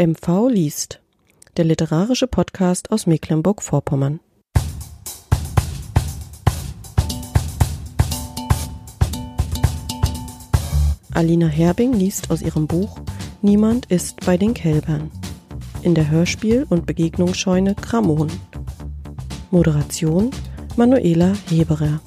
MV liest, der literarische Podcast aus Mecklenburg-Vorpommern. Alina Herbing liest aus ihrem Buch Niemand ist bei den Kälbern in der Hörspiel- und Begegnungsscheune Kramon. Moderation Manuela Heberer.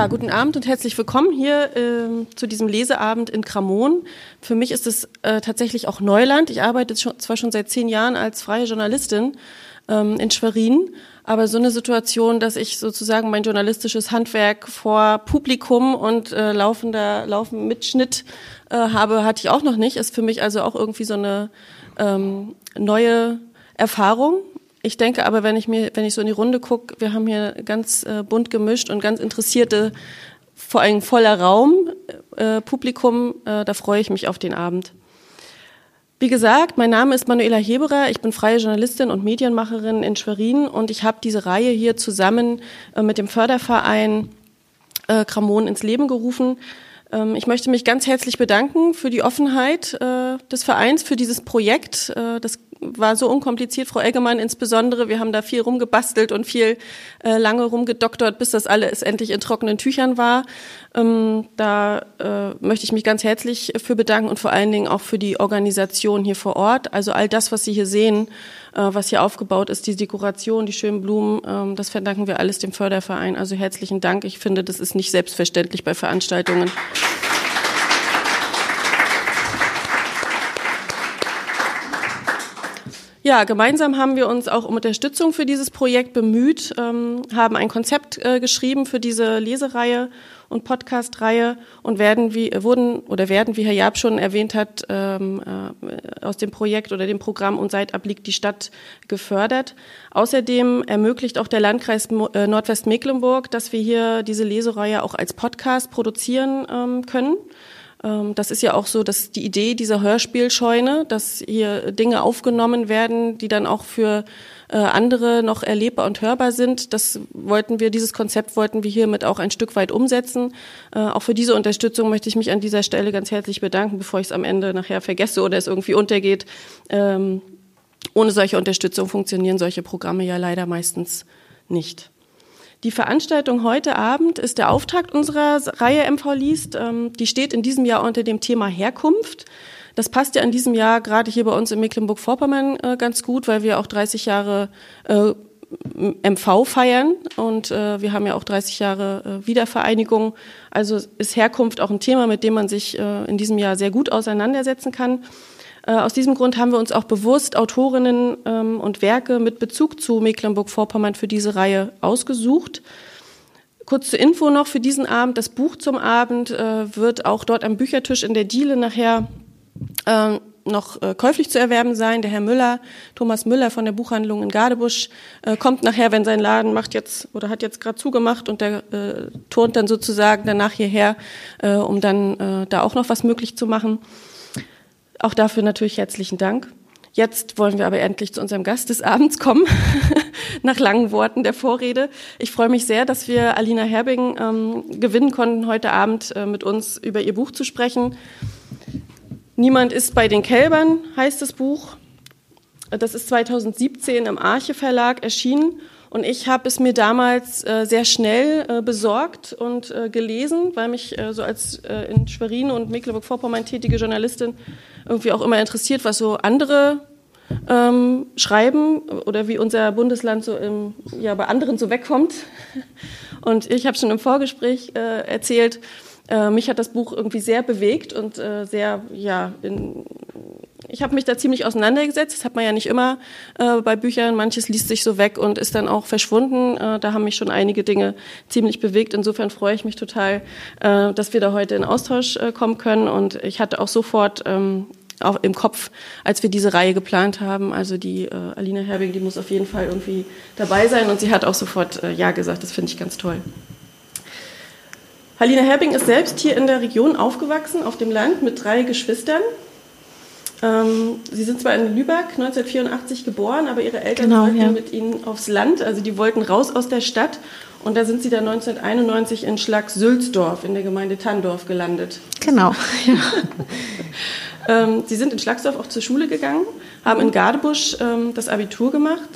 Ja, guten Abend und herzlich willkommen hier äh, zu diesem Leseabend in Kramon. Für mich ist es äh, tatsächlich auch Neuland. Ich arbeite schon, zwar schon seit zehn Jahren als freie Journalistin ähm, in Schwerin, aber so eine Situation, dass ich sozusagen mein journalistisches Handwerk vor Publikum und äh, laufender laufen Mitschnitt äh, habe, hatte ich auch noch nicht. Ist für mich also auch irgendwie so eine ähm, neue Erfahrung. Ich denke aber, wenn ich mir, wenn ich so in die Runde gucke, wir haben hier ganz äh, bunt gemischt und ganz interessierte, vor allem voller Raum, äh, Publikum, äh, da freue ich mich auf den Abend. Wie gesagt, mein Name ist Manuela Heberer, ich bin freie Journalistin und Medienmacherin in Schwerin und ich habe diese Reihe hier zusammen äh, mit dem Förderverein äh, Kramon ins Leben gerufen. Ähm, ich möchte mich ganz herzlich bedanken für die Offenheit äh, des Vereins, für dieses Projekt. Äh, das war so unkompliziert, Frau Eggemann insbesondere. Wir haben da viel rumgebastelt und viel äh, lange rumgedoktert, bis das alles endlich in trockenen Tüchern war. Ähm, da äh, möchte ich mich ganz herzlich für bedanken und vor allen Dingen auch für die Organisation hier vor Ort. Also all das, was Sie hier sehen, was hier aufgebaut ist, die Dekoration, die schönen Blumen, ähm, das verdanken wir alles dem Förderverein. Also herzlichen Dank. Ich finde, das ist nicht selbstverständlich bei Veranstaltungen. Ja, gemeinsam haben wir uns auch um Unterstützung für dieses Projekt bemüht, ähm, haben ein Konzept äh, geschrieben für diese Lesereihe und Podcast-Reihe und werden wie wurden oder werden, wie Herr Jab schon erwähnt hat, ähm, äh, aus dem Projekt oder dem Programm und Seitab liegt die Stadt gefördert. Außerdem ermöglicht auch der Landkreis äh, Nordwestmecklenburg, dass wir hier diese Lesereihe auch als Podcast produzieren ähm, können. Ähm, das ist ja auch so, dass die Idee dieser Hörspielscheune, dass hier Dinge aufgenommen werden, die dann auch für äh, andere noch erlebbar und hörbar sind. Das wollten wir, dieses Konzept wollten wir hiermit auch ein Stück weit umsetzen. Äh, auch für diese Unterstützung möchte ich mich an dieser Stelle ganz herzlich bedanken, bevor ich es am Ende nachher vergesse oder es irgendwie untergeht. Ähm, ohne solche Unterstützung funktionieren solche Programme ja leider meistens nicht. Die Veranstaltung heute Abend ist der Auftakt unserer Reihe MV liest. Ähm, die steht in diesem Jahr unter dem Thema Herkunft. Das passt ja in diesem Jahr gerade hier bei uns in Mecklenburg-Vorpommern äh, ganz gut, weil wir auch 30 Jahre äh, MV feiern und äh, wir haben ja auch 30 Jahre Wiedervereinigung. Also ist Herkunft auch ein Thema, mit dem man sich in diesem Jahr sehr gut auseinandersetzen kann. Äh, aus diesem Grund haben wir uns auch bewusst Autorinnen ähm, und Werke mit Bezug zu Mecklenburg-Vorpommern für diese Reihe ausgesucht. Kurz zur Info noch für diesen Abend. Das Buch zum Abend äh, wird auch dort am Büchertisch in der Diele nachher äh, noch äh, käuflich zu erwerben sein. Der Herr Müller, Thomas Müller von der Buchhandlung in Gadebusch, äh, kommt nachher, wenn sein Laden macht jetzt oder hat jetzt gerade zugemacht und der äh, turnt dann sozusagen danach hierher, äh, um dann äh, da auch noch was möglich zu machen. Auch dafür natürlich herzlichen Dank. Jetzt wollen wir aber endlich zu unserem Gast des Abends kommen, nach langen Worten der Vorrede. Ich freue mich sehr, dass wir Alina Herbing ähm, gewinnen konnten, heute Abend äh, mit uns über ihr Buch zu sprechen. Niemand ist bei den Kälbern, heißt das Buch. Das ist 2017 im Arche Verlag erschienen und ich habe es mir damals äh, sehr schnell äh, besorgt und äh, gelesen, weil mich äh, so als äh, in Schwerin und Mecklenburg-Vorpommern tätige Journalistin irgendwie auch immer interessiert, was so andere ähm, schreiben oder wie unser Bundesland so im, ja, bei anderen so wegkommt. Und ich habe schon im Vorgespräch äh, erzählt, äh, mich hat das Buch irgendwie sehr bewegt und äh, sehr, ja, in, ich habe mich da ziemlich auseinandergesetzt. Das hat man ja nicht immer äh, bei Büchern. Manches liest sich so weg und ist dann auch verschwunden. Äh, da haben mich schon einige Dinge ziemlich bewegt. Insofern freue ich mich total, äh, dass wir da heute in Austausch äh, kommen können. Und ich hatte auch sofort ähm, auch im Kopf, als wir diese Reihe geplant haben. Also die äh, Alina Herbing, die muss auf jeden Fall irgendwie dabei sein und sie hat auch sofort äh, Ja gesagt. Das finde ich ganz toll. Halina Herbing ist selbst hier in der Region aufgewachsen, auf dem Land, mit drei Geschwistern. Ähm, sie sind zwar in Lübeck 1984 geboren, aber ihre Eltern genau, wollten ja. mit ihnen aufs Land. Also die wollten raus aus der Stadt. Und da sind sie dann 1991 in Schlag-Sülzdorf in der Gemeinde Tanndorf gelandet. Genau, ja. ähm, sie sind in Schlagsdorf auch zur Schule gegangen, haben in Gardebusch ähm, das Abitur gemacht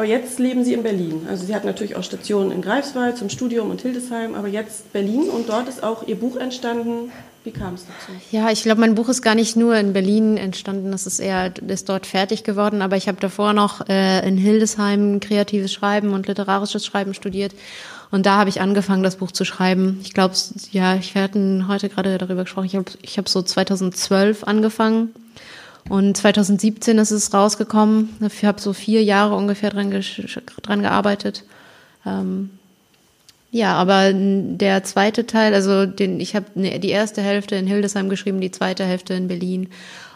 aber jetzt leben sie in Berlin. Also sie hat natürlich auch Stationen in Greifswald zum Studium und Hildesheim, aber jetzt Berlin und dort ist auch ihr Buch entstanden. Wie kam es dazu? Ja, ich glaube, mein Buch ist gar nicht nur in Berlin entstanden, das ist eher ist dort fertig geworden, aber ich habe davor noch äh, in Hildesheim kreatives Schreiben und literarisches Schreiben studiert. Und da habe ich angefangen, das Buch zu schreiben. Ich glaube, ja, ich hatten heute gerade darüber gesprochen. Ich habe ich hab so 2012 angefangen und 2017 ist es rausgekommen. Ich habe so vier Jahre ungefähr dran, dran gearbeitet. Ähm, ja, aber der zweite Teil, also den, ich habe ne, die erste Hälfte in Hildesheim geschrieben, die zweite Hälfte in Berlin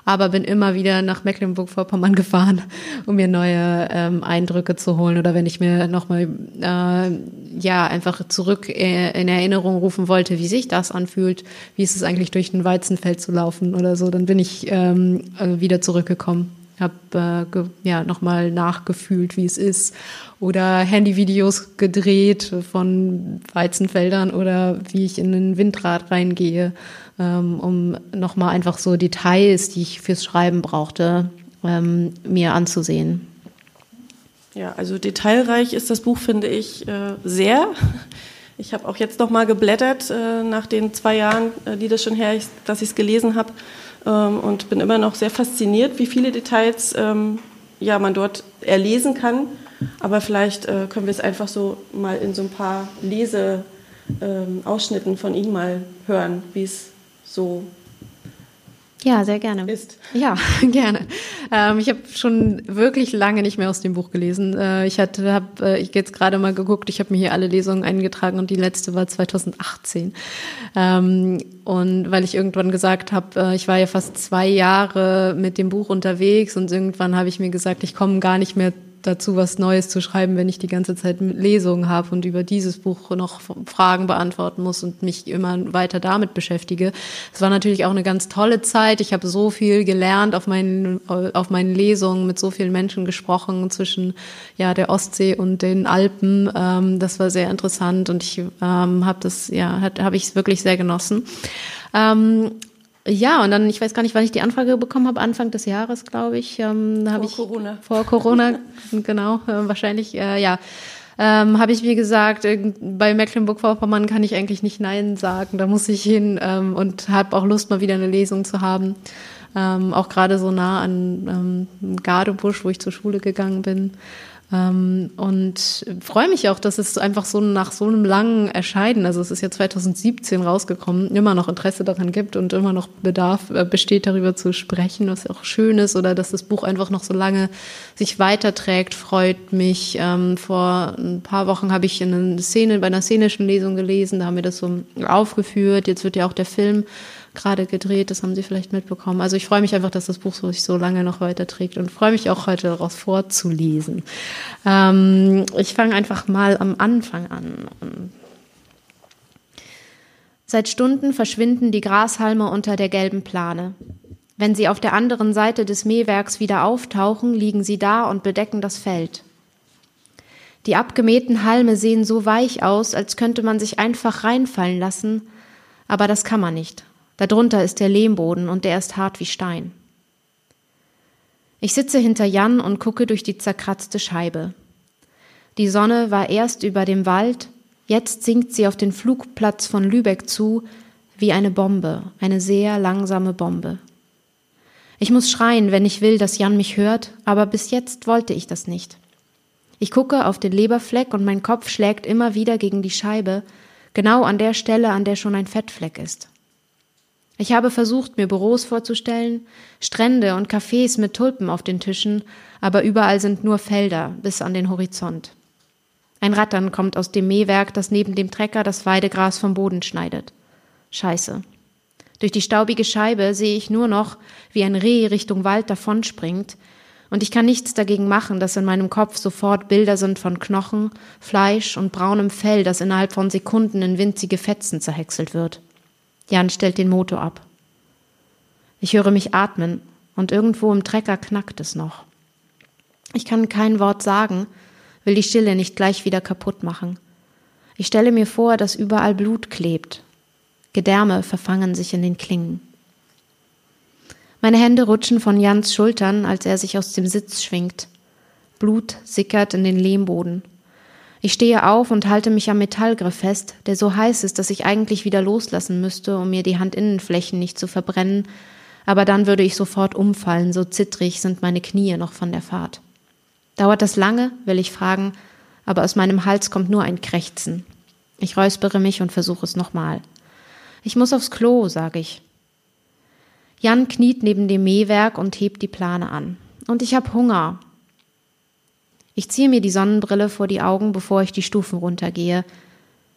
aber bin immer wieder nach Mecklenburg-Vorpommern gefahren, um mir neue ähm, Eindrücke zu holen. Oder wenn ich mir nochmal äh, ja einfach zurück äh, in Erinnerung rufen wollte, wie sich das anfühlt, wie ist es eigentlich durch ein Weizenfeld zu laufen oder so, dann bin ich ähm, äh, wieder zurückgekommen. Habe äh, ja nochmal nachgefühlt, wie es ist. Oder Handyvideos gedreht von Weizenfeldern oder wie ich in ein Windrad reingehe ähm, um nochmal einfach so Details, die ich fürs Schreiben brauchte, ähm, mir anzusehen. Ja, also detailreich ist das Buch, finde ich, äh, sehr. Ich habe auch jetzt nochmal geblättert äh, nach den zwei Jahren, äh, die das schon her ist, dass ich es gelesen habe ähm, und bin immer noch sehr fasziniert, wie viele Details ähm, ja, man dort erlesen kann. Aber vielleicht äh, können wir es einfach so mal in so ein paar Leseausschnitten ähm, von Ihnen mal hören, wie es so ja, sehr gerne. Ist. Ja, gerne. Ähm, ich habe schon wirklich lange nicht mehr aus dem Buch gelesen. Äh, ich hatte, habe äh, ich jetzt gerade mal geguckt. Ich habe mir hier alle Lesungen eingetragen und die letzte war 2018. Ähm, und weil ich irgendwann gesagt habe, äh, ich war ja fast zwei Jahre mit dem Buch unterwegs und irgendwann habe ich mir gesagt, ich komme gar nicht mehr dazu, was Neues zu schreiben, wenn ich die ganze Zeit Lesungen habe und über dieses Buch noch Fragen beantworten muss und mich immer weiter damit beschäftige. Es war natürlich auch eine ganz tolle Zeit. Ich habe so viel gelernt auf meinen, auf meinen Lesungen, mit so vielen Menschen gesprochen zwischen ja, der Ostsee und den Alpen. Ähm, das war sehr interessant und ich ähm, habe das, ja, habe ich es wirklich sehr genossen. Ähm, ja, und dann, ich weiß gar nicht, wann ich die Anfrage bekommen habe, Anfang des Jahres, glaube ich. Ähm, vor ich, Corona. Vor Corona, genau, äh, wahrscheinlich, äh, ja. Ähm, habe ich mir gesagt, äh, bei Mecklenburg-Vorpommern kann ich eigentlich nicht Nein sagen, da muss ich hin ähm, und habe auch Lust, mal wieder eine Lesung zu haben. Ähm, auch gerade so nah an ähm, Gardebusch, wo ich zur Schule gegangen bin. Ähm, und freue mich auch, dass es einfach so nach so einem langen Erscheinen, also es ist ja 2017 rausgekommen, immer noch Interesse daran gibt und immer noch Bedarf äh, besteht, darüber zu sprechen, was auch schön ist, oder dass das Buch einfach noch so lange sich weiterträgt, freut mich. Ähm, vor ein paar Wochen habe ich in einer Szene, bei einer szenischen Lesung gelesen, da haben wir das so aufgeführt. Jetzt wird ja auch der Film gerade gedreht, das haben Sie vielleicht mitbekommen. Also ich freue mich einfach, dass das Buch sich so lange noch weiterträgt und freue mich auch heute daraus vorzulesen. Ähm, ich fange einfach mal am Anfang an. Seit Stunden verschwinden die Grashalme unter der gelben Plane. Wenn sie auf der anderen Seite des Mähwerks wieder auftauchen, liegen sie da und bedecken das Feld. Die abgemähten Halme sehen so weich aus, als könnte man sich einfach reinfallen lassen, aber das kann man nicht. Darunter ist der Lehmboden und der ist hart wie Stein. Ich sitze hinter Jan und gucke durch die zerkratzte Scheibe. Die Sonne war erst über dem Wald, jetzt sinkt sie auf den Flugplatz von Lübeck zu, wie eine Bombe, eine sehr langsame Bombe. Ich muss schreien, wenn ich will, dass Jan mich hört, aber bis jetzt wollte ich das nicht. Ich gucke auf den Leberfleck und mein Kopf schlägt immer wieder gegen die Scheibe, genau an der Stelle, an der schon ein Fettfleck ist. Ich habe versucht, mir Büros vorzustellen, Strände und Cafés mit Tulpen auf den Tischen, aber überall sind nur Felder bis an den Horizont. Ein Rattern kommt aus dem Mähwerk, das neben dem Trecker das Weidegras vom Boden schneidet. Scheiße. Durch die staubige Scheibe sehe ich nur noch, wie ein Reh Richtung Wald davonspringt, und ich kann nichts dagegen machen, dass in meinem Kopf sofort Bilder sind von Knochen, Fleisch und braunem Fell, das innerhalb von Sekunden in winzige Fetzen zerhäckselt wird. Jan stellt den Motor ab. Ich höre mich atmen und irgendwo im Trecker knackt es noch. Ich kann kein Wort sagen, will die Stille nicht gleich wieder kaputt machen. Ich stelle mir vor, dass überall Blut klebt. Gedärme verfangen sich in den Klingen. Meine Hände rutschen von Jans Schultern, als er sich aus dem Sitz schwingt. Blut sickert in den Lehmboden. Ich stehe auf und halte mich am Metallgriff fest, der so heiß ist, dass ich eigentlich wieder loslassen müsste, um mir die Handinnenflächen nicht zu verbrennen, aber dann würde ich sofort umfallen, so zittrig sind meine Knie noch von der Fahrt. Dauert das lange, will ich fragen, aber aus meinem Hals kommt nur ein Krächzen. Ich räuspere mich und versuche es nochmal. Ich muss aufs Klo, sage ich. Jan kniet neben dem Mähwerk und hebt die Plane an. Und ich hab Hunger. Ich ziehe mir die Sonnenbrille vor die Augen, bevor ich die Stufen runtergehe,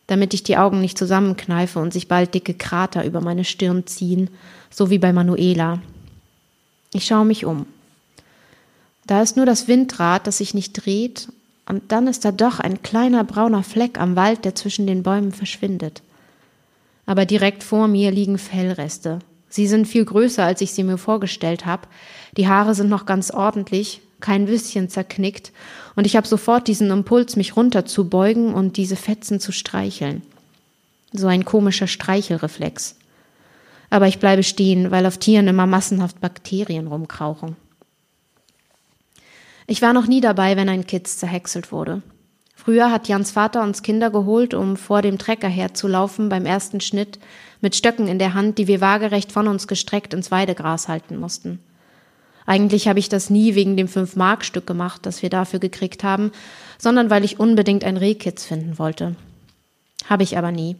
damit ich die Augen nicht zusammenkneife und sich bald dicke Krater über meine Stirn ziehen, so wie bei Manuela. Ich schaue mich um. Da ist nur das Windrad, das sich nicht dreht, und dann ist da doch ein kleiner brauner Fleck am Wald, der zwischen den Bäumen verschwindet. Aber direkt vor mir liegen Fellreste. Sie sind viel größer, als ich sie mir vorgestellt habe. Die Haare sind noch ganz ordentlich, kein bisschen zerknickt, und ich habe sofort diesen Impuls, mich runterzubeugen und diese Fetzen zu streicheln. So ein komischer Streichelreflex. Aber ich bleibe stehen, weil auf Tieren immer massenhaft Bakterien rumkrauchen. Ich war noch nie dabei, wenn ein Kitz zerhäckselt wurde. Früher hat Jans Vater uns Kinder geholt, um vor dem Trecker herzulaufen beim ersten Schnitt mit Stöcken in der Hand, die wir waagerecht von uns gestreckt ins Weidegras halten mussten. Eigentlich habe ich das nie wegen dem Fünf-Mark-Stück gemacht, das wir dafür gekriegt haben, sondern weil ich unbedingt ein Rehkitz finden wollte. Habe ich aber nie.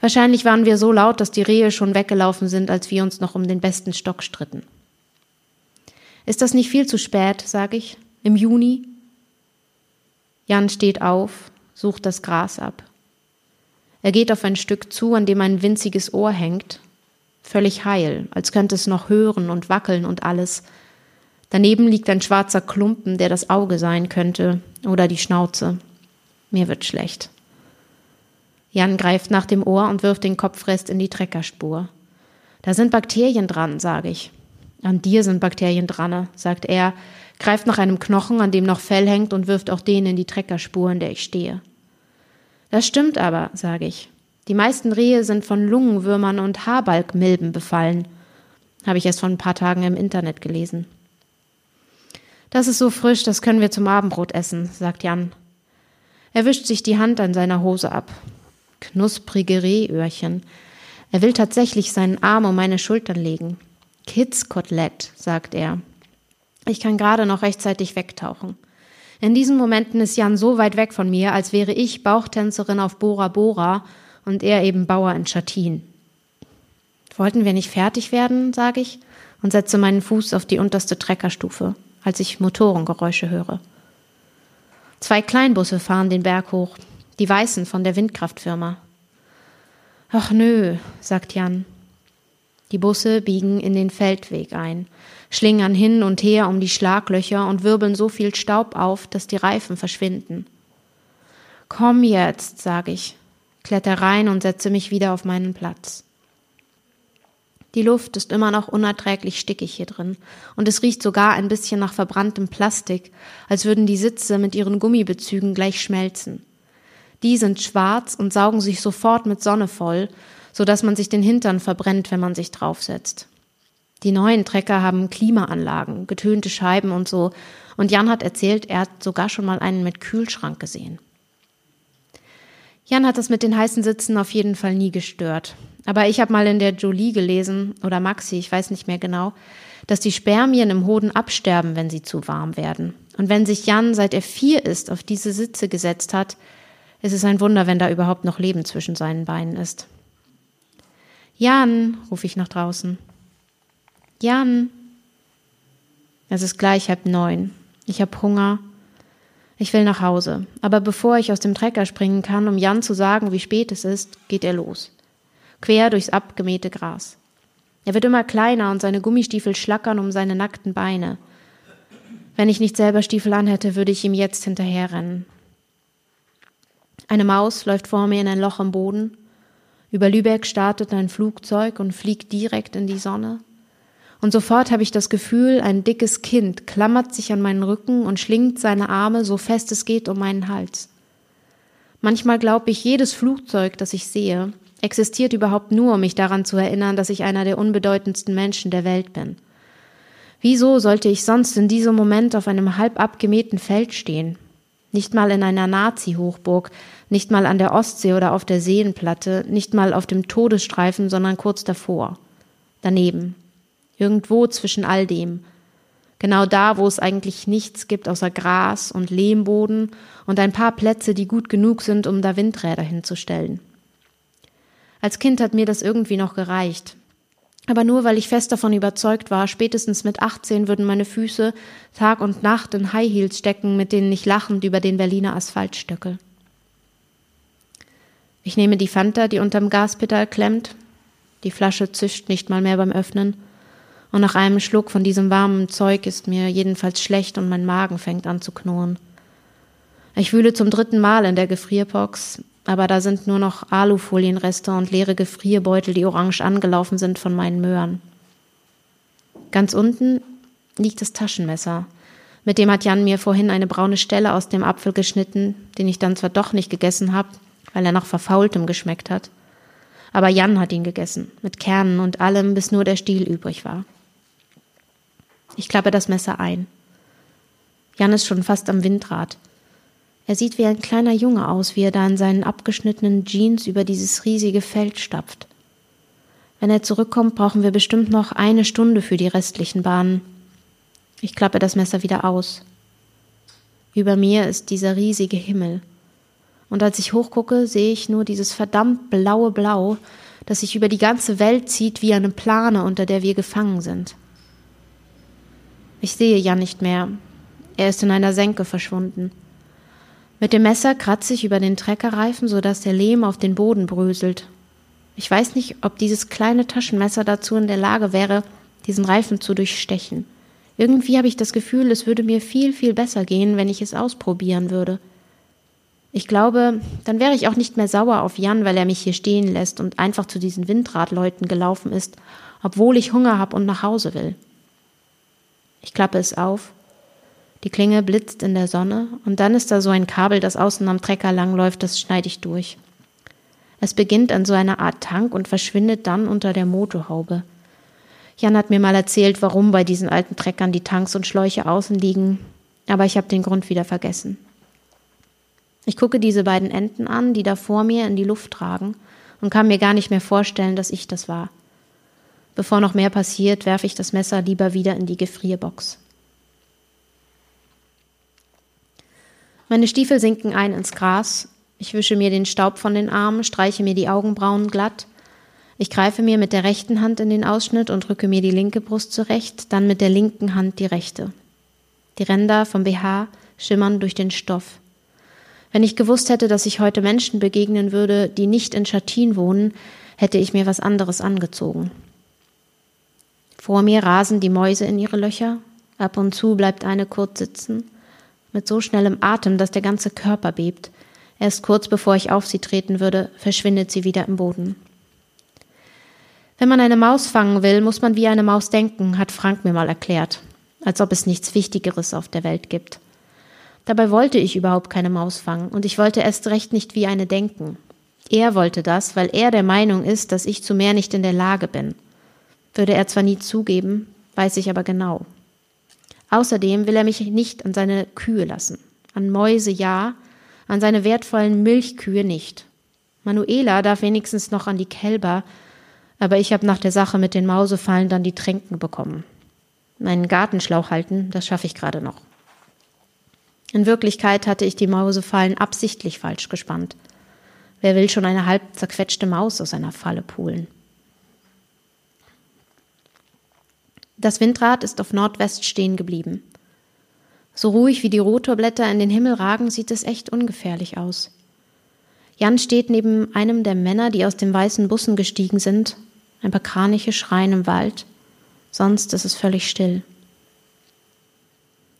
Wahrscheinlich waren wir so laut, dass die Rehe schon weggelaufen sind, als wir uns noch um den besten Stock stritten. Ist das nicht viel zu spät, sage ich, im Juni? Jan steht auf, sucht das Gras ab. Er geht auf ein Stück zu, an dem ein winziges Ohr hängt, völlig heil, als könnte es noch hören und wackeln und alles. Daneben liegt ein schwarzer Klumpen, der das Auge sein könnte, oder die Schnauze. Mir wird schlecht. Jan greift nach dem Ohr und wirft den Kopfrest in die Treckerspur. Da sind Bakterien dran, sage ich. An dir sind Bakterien dran, sagt er, greift nach einem Knochen, an dem noch Fell hängt und wirft auch den in die Treckerspur, in der ich stehe. Das stimmt aber, sage ich. Die meisten Rehe sind von Lungenwürmern und Haarbalgmilben befallen. Habe ich erst vor ein paar Tagen im Internet gelesen. Das ist so frisch, das können wir zum Abendbrot essen, sagt Jan. Er wischt sich die Hand an seiner Hose ab. Knusprige Rehöhrchen. Er will tatsächlich seinen Arm um meine Schultern legen. Kids-Kotelett, sagt er. Ich kann gerade noch rechtzeitig wegtauchen. In diesen Momenten ist Jan so weit weg von mir, als wäre ich Bauchtänzerin auf Bora Bora und er eben Bauer in Schattin. Wollten wir nicht fertig werden, sage ich und setze meinen Fuß auf die unterste Treckerstufe, als ich Motorengeräusche höre. Zwei Kleinbusse fahren den Berg hoch, die weißen von der Windkraftfirma. Ach nö, sagt Jan. Die Busse biegen in den Feldweg ein, schlingern hin und her um die Schlaglöcher und wirbeln so viel Staub auf, dass die Reifen verschwinden. Komm jetzt, sag ich, kletter rein und setze mich wieder auf meinen Platz. Die Luft ist immer noch unerträglich stickig hier drin, und es riecht sogar ein bisschen nach verbranntem Plastik, als würden die Sitze mit ihren Gummibezügen gleich schmelzen. Die sind schwarz und saugen sich sofort mit Sonne voll, so dass man sich den Hintern verbrennt, wenn man sich draufsetzt. Die neuen Trecker haben Klimaanlagen, getönte Scheiben und so. Und Jan hat erzählt, er hat sogar schon mal einen mit Kühlschrank gesehen. Jan hat das mit den heißen Sitzen auf jeden Fall nie gestört. Aber ich habe mal in der Jolie gelesen, oder Maxi, ich weiß nicht mehr genau, dass die Spermien im Hoden absterben, wenn sie zu warm werden. Und wenn sich Jan, seit er vier ist, auf diese Sitze gesetzt hat, ist es ein Wunder, wenn da überhaupt noch Leben zwischen seinen Beinen ist. Jan, rufe ich nach draußen. Jan. Es ist gleich halb neun. Ich habe Hunger. Ich will nach Hause. Aber bevor ich aus dem Trecker springen kann, um Jan zu sagen, wie spät es ist, geht er los. Quer durchs abgemähte Gras. Er wird immer kleiner und seine Gummistiefel schlackern um seine nackten Beine. Wenn ich nicht selber Stiefel anhätte, würde ich ihm jetzt hinterherrennen. Eine Maus läuft vor mir in ein Loch im Boden. Über Lübeck startet ein Flugzeug und fliegt direkt in die Sonne. Und sofort habe ich das Gefühl, ein dickes Kind klammert sich an meinen Rücken und schlingt seine Arme so fest es geht um meinen Hals. Manchmal glaube ich, jedes Flugzeug, das ich sehe, existiert überhaupt nur, um mich daran zu erinnern, dass ich einer der unbedeutendsten Menschen der Welt bin. Wieso sollte ich sonst in diesem Moment auf einem halb abgemähten Feld stehen? Nicht mal in einer Nazi-Hochburg, nicht mal an der Ostsee oder auf der Seenplatte, nicht mal auf dem Todesstreifen, sondern kurz davor. Daneben. Irgendwo zwischen all dem. Genau da, wo es eigentlich nichts gibt außer Gras und Lehmboden und ein paar Plätze, die gut genug sind, um da Windräder hinzustellen. Als Kind hat mir das irgendwie noch gereicht. Aber nur weil ich fest davon überzeugt war, spätestens mit 18 würden meine Füße Tag und Nacht in High Heels stecken, mit denen ich lachend über den Berliner Asphalt stöckel. Ich nehme die Fanta, die unterm Gaspedal klemmt. Die Flasche zischt nicht mal mehr beim Öffnen. Und nach einem Schluck von diesem warmen Zeug ist mir jedenfalls schlecht und mein Magen fängt an zu knurren. Ich wühle zum dritten Mal in der Gefrierbox, aber da sind nur noch Alufolienreste und leere Gefrierbeutel, die orange angelaufen sind von meinen Möhren. Ganz unten liegt das Taschenmesser. Mit dem hat Jan mir vorhin eine braune Stelle aus dem Apfel geschnitten, den ich dann zwar doch nicht gegessen habe, weil er nach verfaultem geschmeckt hat. Aber Jan hat ihn gegessen, mit Kernen und allem, bis nur der Stiel übrig war. Ich klappe das Messer ein. Jan ist schon fast am Windrad. Er sieht wie ein kleiner Junge aus, wie er da in seinen abgeschnittenen Jeans über dieses riesige Feld stapft. Wenn er zurückkommt, brauchen wir bestimmt noch eine Stunde für die restlichen Bahnen. Ich klappe das Messer wieder aus. Über mir ist dieser riesige Himmel. Und als ich hochgucke, sehe ich nur dieses verdammt blaue Blau, das sich über die ganze Welt zieht wie eine Plane, unter der wir gefangen sind. Ich sehe Jan nicht mehr. Er ist in einer Senke verschwunden. Mit dem Messer kratze ich über den Treckerreifen, sodass der Lehm auf den Boden bröselt. Ich weiß nicht, ob dieses kleine Taschenmesser dazu in der Lage wäre, diesen Reifen zu durchstechen. Irgendwie habe ich das Gefühl, es würde mir viel, viel besser gehen, wenn ich es ausprobieren würde. Ich glaube, dann wäre ich auch nicht mehr sauer auf Jan, weil er mich hier stehen lässt und einfach zu diesen Windradleuten gelaufen ist, obwohl ich Hunger habe und nach Hause will. Ich klappe es auf die Klinge blitzt in der Sonne und dann ist da so ein Kabel, das außen am Trecker langläuft, das schneide ich durch. Es beginnt an so einer Art Tank und verschwindet dann unter der Motorhaube. Jan hat mir mal erzählt, warum bei diesen alten Treckern die Tanks und Schläuche außen liegen, aber ich habe den Grund wieder vergessen. Ich gucke diese beiden Enten an, die da vor mir in die Luft tragen, und kann mir gar nicht mehr vorstellen, dass ich das war. Bevor noch mehr passiert, werfe ich das Messer lieber wieder in die Gefrierbox. Meine Stiefel sinken ein ins Gras. Ich wische mir den Staub von den Armen, streiche mir die Augenbrauen glatt. Ich greife mir mit der rechten Hand in den Ausschnitt und drücke mir die linke Brust zurecht, dann mit der linken Hand die rechte. Die Ränder vom BH schimmern durch den Stoff. Wenn ich gewusst hätte, dass ich heute Menschen begegnen würde, die nicht in Schattin wohnen, hätte ich mir was anderes angezogen. Vor mir rasen die Mäuse in ihre Löcher, ab und zu bleibt eine kurz sitzen mit so schnellem Atem, dass der ganze Körper bebt. Erst kurz bevor ich auf sie treten würde, verschwindet sie wieder im Boden. Wenn man eine Maus fangen will, muss man wie eine Maus denken, hat Frank mir mal erklärt, als ob es nichts Wichtigeres auf der Welt gibt. Dabei wollte ich überhaupt keine Maus fangen, und ich wollte erst recht nicht wie eine denken. Er wollte das, weil er der Meinung ist, dass ich zu mehr nicht in der Lage bin. Würde er zwar nie zugeben, weiß ich aber genau. Außerdem will er mich nicht an seine Kühe lassen. An Mäuse ja, an seine wertvollen Milchkühe nicht. Manuela darf wenigstens noch an die Kälber, aber ich habe nach der Sache mit den Mausefallen dann die Tränken bekommen. Meinen Gartenschlauch halten, das schaffe ich gerade noch. In Wirklichkeit hatte ich die Mausefallen absichtlich falsch gespannt. Wer will schon eine halb zerquetschte Maus aus einer Falle pulen? Das Windrad ist auf Nordwest stehen geblieben. So ruhig wie die Rotorblätter in den Himmel ragen, sieht es echt ungefährlich aus. Jan steht neben einem der Männer, die aus den weißen Bussen gestiegen sind. ein paar Kraniche schreien im Wald, sonst ist es völlig still.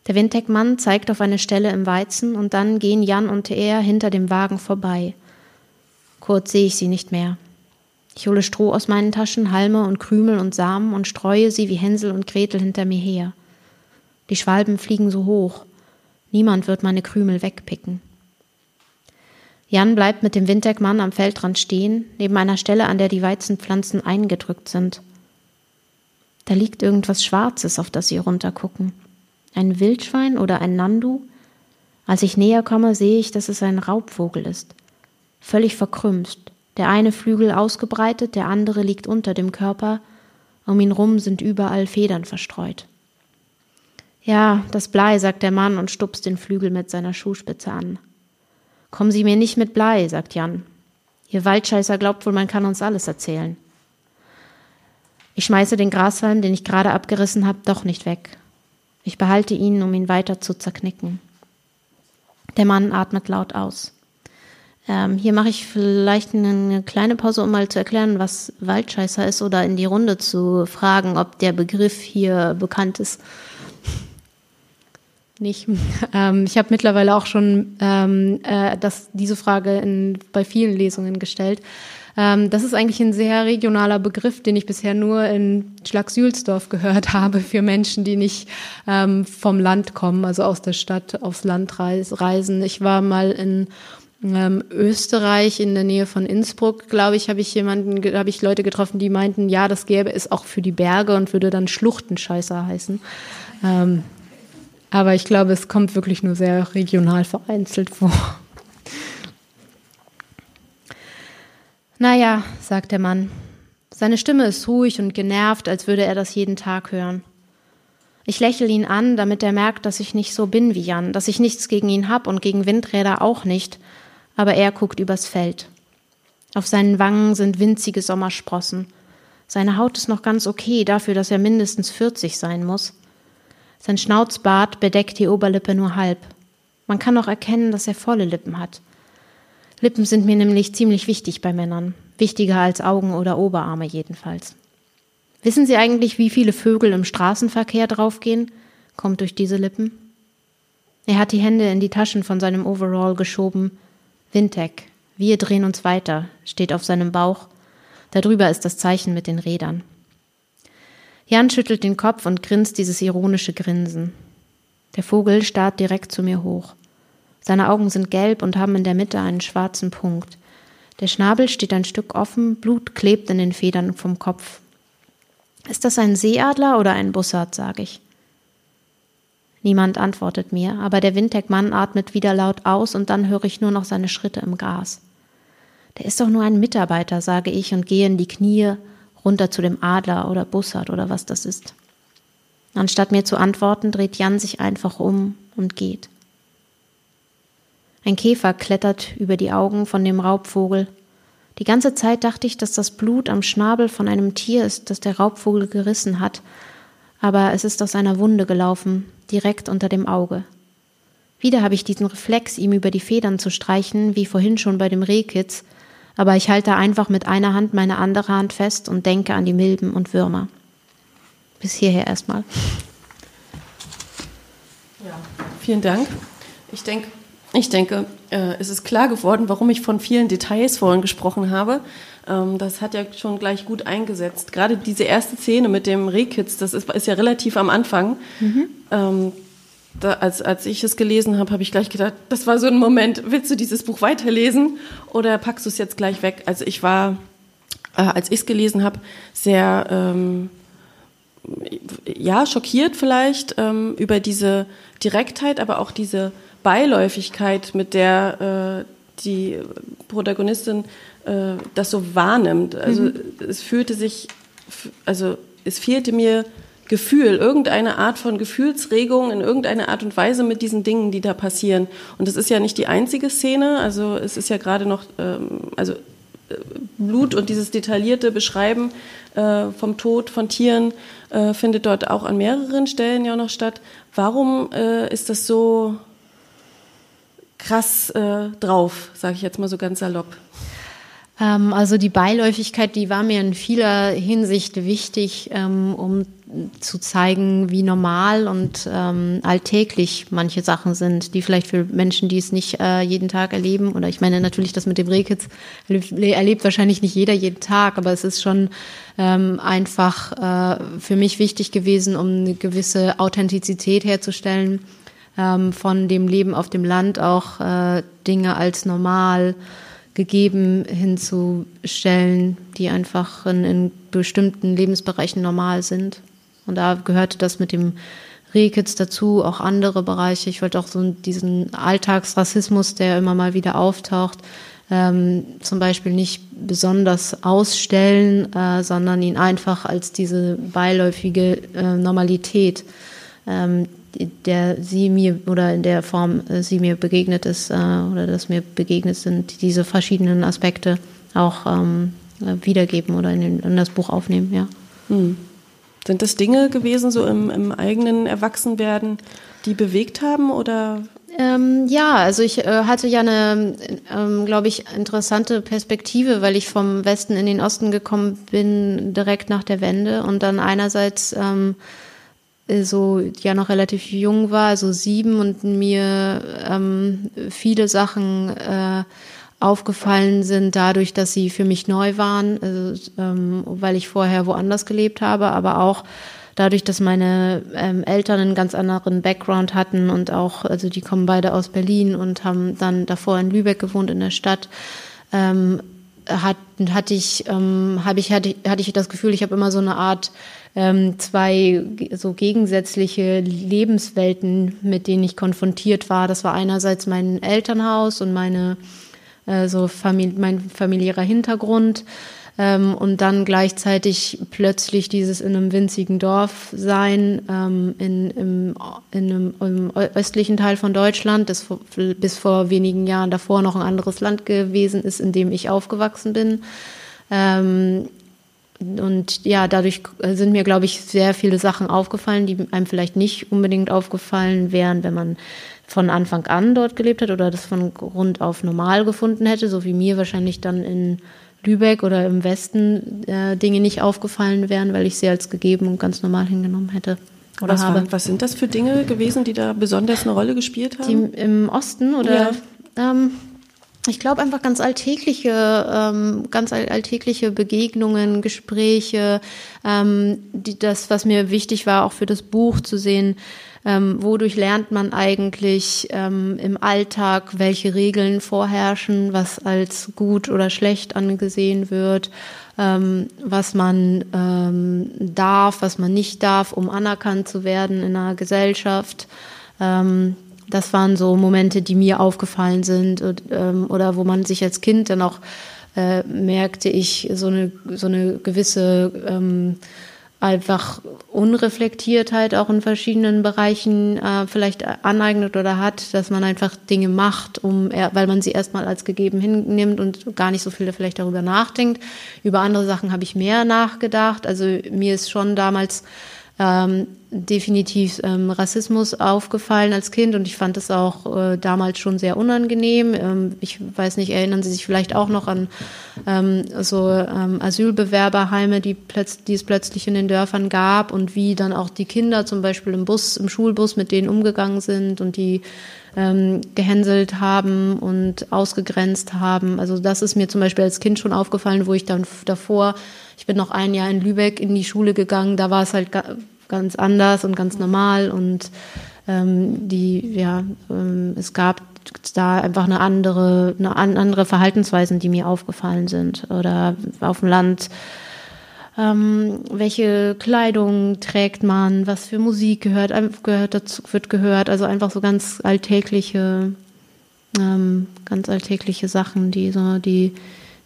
Der Windheckmann zeigt auf eine Stelle im Weizen und dann gehen Jan und er hinter dem Wagen vorbei. Kurz sehe ich sie nicht mehr. Ich hole Stroh aus meinen Taschen, Halme und Krümel und Samen und streue sie wie Hänsel und Gretel hinter mir her. Die Schwalben fliegen so hoch. Niemand wird meine Krümel wegpicken. Jan bleibt mit dem Wintermann am Feldrand stehen, neben einer Stelle, an der die Weizenpflanzen eingedrückt sind. Da liegt irgendwas Schwarzes, auf das sie runtergucken. Ein Wildschwein oder ein Nandu? Als ich näher komme, sehe ich, dass es ein Raubvogel ist. Völlig verkrümmt. Der eine Flügel ausgebreitet, der andere liegt unter dem Körper. Um ihn rum sind überall Federn verstreut. Ja, das Blei, sagt der Mann und stupst den Flügel mit seiner Schuhspitze an. Kommen Sie mir nicht mit Blei, sagt Jan. Ihr Waldscheißer glaubt wohl, man kann uns alles erzählen. Ich schmeiße den Grashalm, den ich gerade abgerissen habe, doch nicht weg. Ich behalte ihn, um ihn weiter zu zerknicken. Der Mann atmet laut aus. Ähm, hier mache ich vielleicht eine kleine Pause, um mal zu erklären, was Waldscheißer ist oder in die Runde zu fragen, ob der Begriff hier bekannt ist nicht. Ähm, ich habe mittlerweile auch schon ähm, äh, das, diese Frage in, bei vielen Lesungen gestellt. Ähm, das ist eigentlich ein sehr regionaler Begriff, den ich bisher nur in Schlagsülsdorf gehört habe für Menschen, die nicht ähm, vom Land kommen, also aus der Stadt aufs Land reisen. Ich war mal in ähm, Österreich in der Nähe von Innsbruck, glaube ich, habe ich jemanden, habe ich Leute getroffen, die meinten, ja, das gäbe es auch für die Berge und würde dann Schluchtenscheißer heißen. Ähm, aber ich glaube, es kommt wirklich nur sehr regional vereinzelt vor. Naja, sagt der Mann. Seine Stimme ist ruhig und genervt, als würde er das jeden Tag hören. Ich lächle ihn an, damit er merkt, dass ich nicht so bin wie Jan, dass ich nichts gegen ihn hab und gegen Windräder auch nicht, aber er guckt übers Feld. Auf seinen Wangen sind winzige Sommersprossen. Seine Haut ist noch ganz okay dafür, dass er mindestens 40 sein muss. Sein Schnauzbart bedeckt die Oberlippe nur halb. Man kann auch erkennen, dass er volle Lippen hat. Lippen sind mir nämlich ziemlich wichtig bei Männern. Wichtiger als Augen oder Oberarme jedenfalls. Wissen Sie eigentlich, wie viele Vögel im Straßenverkehr draufgehen? Kommt durch diese Lippen. Er hat die Hände in die Taschen von seinem Overall geschoben. Wintec, wir drehen uns weiter, steht auf seinem Bauch. Darüber ist das Zeichen mit den Rädern. Jan schüttelt den Kopf und grinst dieses ironische Grinsen. Der Vogel starrt direkt zu mir hoch. Seine Augen sind gelb und haben in der Mitte einen schwarzen Punkt. Der Schnabel steht ein Stück offen, Blut klebt in den Federn vom Kopf. Ist das ein Seeadler oder ein Bussard, sage ich. Niemand antwortet mir, aber der Windheckmann atmet wieder laut aus und dann höre ich nur noch seine Schritte im Gras. Der ist doch nur ein Mitarbeiter, sage ich und gehe in die Knie runter zu dem Adler oder Bussard oder was das ist. Anstatt mir zu antworten, dreht Jan sich einfach um und geht. Ein Käfer klettert über die Augen von dem Raubvogel. Die ganze Zeit dachte ich, dass das Blut am Schnabel von einem Tier ist, das der Raubvogel gerissen hat, aber es ist aus einer Wunde gelaufen, direkt unter dem Auge. Wieder habe ich diesen Reflex, ihm über die Federn zu streichen, wie vorhin schon bei dem Rehkitz, aber ich halte einfach mit einer Hand meine andere Hand fest und denke an die Milben und Würmer. Bis hierher erstmal. Ja, vielen Dank. Ich denke, ich denke, äh, es ist klar geworden, warum ich von vielen Details vorhin gesprochen habe. Ähm, das hat ja schon gleich gut eingesetzt. Gerade diese erste Szene mit dem Rehkitz, das ist, ist ja relativ am Anfang. Mhm. Ähm, da, als, als ich es gelesen habe, habe ich gleich gedacht, das war so ein Moment, willst du dieses Buch weiterlesen oder packst du es jetzt gleich weg? Also ich war, äh, als ich es gelesen habe, sehr, ähm, ja, schockiert vielleicht ähm, über diese Direktheit, aber auch diese Beiläufigkeit, mit der äh, die Protagonistin äh, das so wahrnimmt. Also mhm. es fühlte sich, also es fehlte mir Gefühl, irgendeine Art von Gefühlsregung in irgendeiner Art und Weise mit diesen Dingen, die da passieren. Und das ist ja nicht die einzige Szene, also es ist ja gerade noch, ähm, also äh, Blut und dieses detaillierte Beschreiben äh, vom Tod von Tieren äh, findet dort auch an mehreren Stellen ja noch statt. Warum äh, ist das so krass äh, drauf, sage ich jetzt mal so ganz salopp? Ähm, also die Beiläufigkeit, die war mir in vieler Hinsicht wichtig, ähm, um zu zeigen, wie normal und ähm, alltäglich manche Sachen sind, die vielleicht für Menschen, die es nicht äh, jeden Tag erleben, oder ich meine natürlich, das mit dem Rehkitz erlebt, wahrscheinlich nicht jeder jeden Tag, aber es ist schon einfach äh, für mich wichtig gewesen, um eine gewisse Authentizität herzustellen von dem Leben auf dem Land, auch äh, Dinge als normal gegeben hinzustellen, die einfach in, in bestimmten Lebensbereichen normal sind. Und da gehörte das mit dem Rehkitz dazu, auch andere Bereiche. Ich wollte auch so diesen Alltagsrassismus, der immer mal wieder auftaucht, ähm, zum Beispiel nicht besonders ausstellen, äh, sondern ihn einfach als diese beiläufige äh, Normalität, ähm, der sie mir oder in der Form äh, sie mir begegnet ist äh, oder dass mir begegnet sind, diese verschiedenen Aspekte auch ähm, wiedergeben oder in, den, in, das Buch aufnehmen, ja. Hm. Sind das Dinge gewesen, so im, im eigenen Erwachsenwerden, die bewegt haben oder? Ähm, ja, also ich äh, hatte ja eine, ähm, glaube ich, interessante Perspektive, weil ich vom Westen in den Osten gekommen bin, direkt nach der Wende und dann einerseits ähm, so ja noch relativ jung war, also sieben und mir ähm, viele Sachen äh, aufgefallen sind dadurch, dass sie für mich neu waren, also, ähm, weil ich vorher woanders gelebt habe, aber auch dadurch, dass meine ähm, Eltern einen ganz anderen Background hatten und auch, also die kommen beide aus Berlin und haben dann davor in Lübeck gewohnt in der Stadt. Ähm, hat, hatte ich, ähm, habe ich, hatte, hatte ich das Gefühl, ich habe immer so eine Art ähm, zwei so gegensätzliche Lebenswelten, mit denen ich konfrontiert war. Das war einerseits mein Elternhaus und meine äh, so famili mein familiärer Hintergrund. Ähm, und dann gleichzeitig plötzlich dieses in einem winzigen Dorf sein, ähm, in, im, in einem, im östlichen Teil von Deutschland, das bis vor wenigen Jahren davor noch ein anderes Land gewesen ist, in dem ich aufgewachsen bin. Ähm, und ja, dadurch sind mir, glaube ich, sehr viele Sachen aufgefallen, die einem vielleicht nicht unbedingt aufgefallen wären, wenn man von Anfang an dort gelebt hat oder das von Grund auf normal gefunden hätte, so wie mir wahrscheinlich dann in Lübeck oder im Westen äh, Dinge nicht aufgefallen wären, weil ich sie als gegeben und ganz normal hingenommen hätte. Oder was, habe. was sind das für Dinge gewesen, die da besonders eine Rolle gespielt haben? Die Im Osten oder? Ja. Ähm, ich glaube einfach ganz alltägliche, ähm, ganz alltägliche Begegnungen, Gespräche, ähm, die, das, was mir wichtig war, auch für das Buch zu sehen, ähm, wodurch lernt man eigentlich ähm, im Alltag, welche Regeln vorherrschen, was als gut oder schlecht angesehen wird, ähm, was man ähm, darf, was man nicht darf, um anerkannt zu werden in einer Gesellschaft. Ähm, das waren so Momente, die mir aufgefallen sind und, ähm, oder wo man sich als Kind dann auch äh, merkte ich so eine so eine gewisse ähm, einfach Unreflektiertheit auch in verschiedenen Bereichen äh, vielleicht aneignet oder hat, dass man einfach Dinge macht, um weil man sie erstmal als gegeben hinnimmt und gar nicht so viel vielleicht darüber nachdenkt. Über andere Sachen habe ich mehr nachgedacht. Also mir ist schon damals ähm, definitiv ähm, Rassismus aufgefallen als Kind und ich fand es auch äh, damals schon sehr unangenehm. Ähm, ich weiß nicht, erinnern Sie sich vielleicht auch noch an ähm, so ähm, Asylbewerberheime, die, die es plötzlich in den Dörfern gab und wie dann auch die Kinder zum Beispiel im Bus, im Schulbus mit denen umgegangen sind und die ähm, gehänselt haben und ausgegrenzt haben. Also das ist mir zum Beispiel als Kind schon aufgefallen, wo ich dann davor, ich bin noch ein Jahr in Lübeck in die Schule gegangen, da war es halt ganz anders und ganz normal und ähm, die, ja, ähm, es gab da einfach eine andere, eine andere Verhaltensweisen, die mir aufgefallen sind. Oder auf dem Land, ähm, welche Kleidung trägt man, was für Musik gehört, gehört dazu, wird gehört. Also einfach so ganz alltägliche, ähm, ganz alltägliche Sachen, die so, die,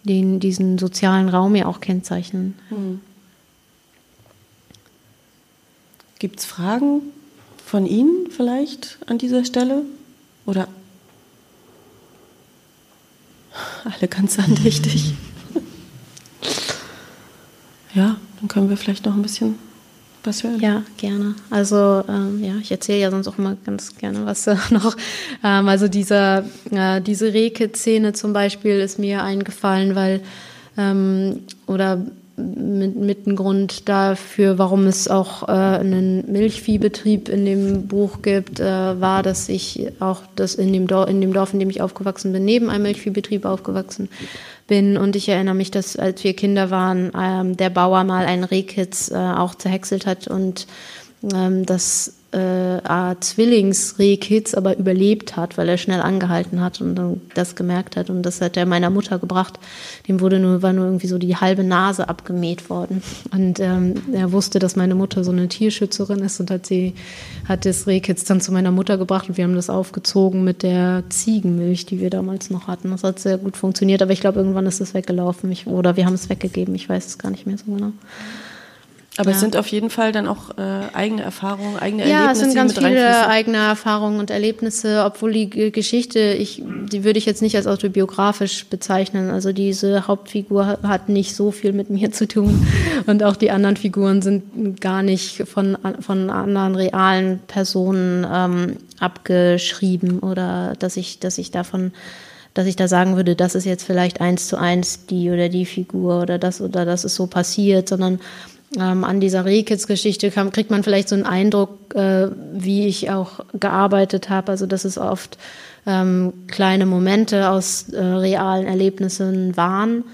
die diesen sozialen Raum ja auch kennzeichnen. Mhm. Gibt es Fragen von Ihnen vielleicht an dieser Stelle? Oder alle ganz andächtig? Ja, dann können wir vielleicht noch ein bisschen, was hören? Ja, gerne. Also ähm, ja, ich erzähle ja sonst auch immer ganz gerne was äh, noch. Ähm, also dieser, äh, diese Reke-Szene zum Beispiel ist mir eingefallen, weil ähm, oder mit, mit ein Grund dafür, warum es auch äh, einen Milchviehbetrieb in dem Buch gibt, äh, war, dass ich auch das in dem, Dorf, in dem Dorf, in dem ich aufgewachsen bin, neben einem Milchviehbetrieb aufgewachsen bin. Und ich erinnere mich, dass als wir Kinder waren, ähm, der Bauer mal einen Rehkitz äh, auch zerhäckselt hat und ähm, das äh, Zwillingsrehkitz aber überlebt hat, weil er schnell angehalten hat und das gemerkt hat. Und das hat er meiner Mutter gebracht. Dem wurde nur, war nur irgendwie so die halbe Nase abgemäht worden. Und ähm, er wusste, dass meine Mutter so eine Tierschützerin ist und hat sie, hat das Rehkitz dann zu meiner Mutter gebracht und wir haben das aufgezogen mit der Ziegenmilch, die wir damals noch hatten. Das hat sehr gut funktioniert, aber ich glaube, irgendwann ist es weggelaufen. Ich, oder wir haben es weggegeben. Ich weiß es gar nicht mehr so genau. Aber ja. es sind auf jeden Fall dann auch äh, eigene Erfahrungen, eigene Erlebnisse. Ja, es sind ganz viele eigene Erfahrungen und Erlebnisse, obwohl die Geschichte, ich, die würde ich jetzt nicht als autobiografisch bezeichnen. Also diese Hauptfigur hat nicht so viel mit mir zu tun und auch die anderen Figuren sind gar nicht von, von anderen realen Personen ähm, abgeschrieben oder dass ich, dass ich davon dass ich da sagen würde, das ist jetzt vielleicht eins zu eins die oder die Figur oder das oder das ist so passiert, sondern ähm, an dieser Rehkitz-Geschichte kriegt man vielleicht so einen Eindruck, äh, wie ich auch gearbeitet habe. Also dass es oft ähm, kleine Momente aus äh, realen Erlebnissen waren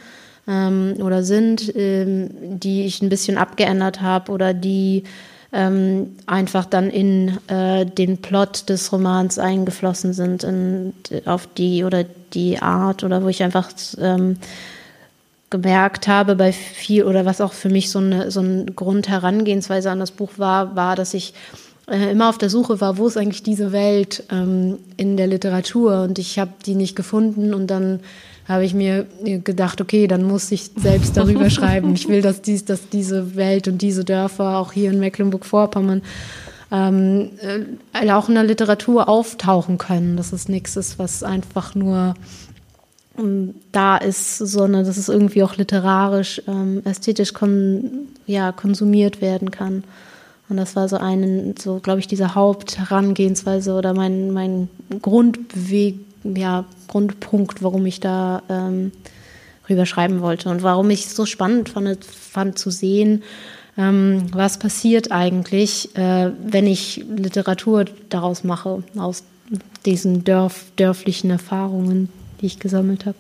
ähm, oder sind, ähm, die ich ein bisschen abgeändert habe oder die ähm, einfach dann in äh, den Plot des Romans eingeflossen sind, in, auf die oder die Art oder wo ich einfach ähm, gemerkt habe bei viel oder was auch für mich so, eine, so ein Grund Herangehensweise an das Buch war, war, dass ich äh, immer auf der Suche war, wo ist eigentlich diese Welt ähm, in der Literatur und ich habe die nicht gefunden und dann habe ich mir gedacht, okay, dann muss ich selbst darüber schreiben. Ich will, dass, dies, dass diese Welt und diese Dörfer auch hier in Mecklenburg-Vorpommern ähm, äh, auch in der Literatur auftauchen können. Dass es nichts ist, was einfach nur da ist, sondern dass es irgendwie auch literarisch, ähm, ästhetisch kon ja, konsumiert werden kann. Und das war so ein, so glaube ich, diese Hauptherangehensweise oder mein, mein Grundbeweg, ja, Grundpunkt, warum ich da ähm, rüber schreiben wollte und warum ich es so spannend fand, fand zu sehen, ähm, was passiert eigentlich, äh, wenn ich Literatur daraus mache, aus diesen Dörf, dörflichen Erfahrungen, die ich gesammelt habe.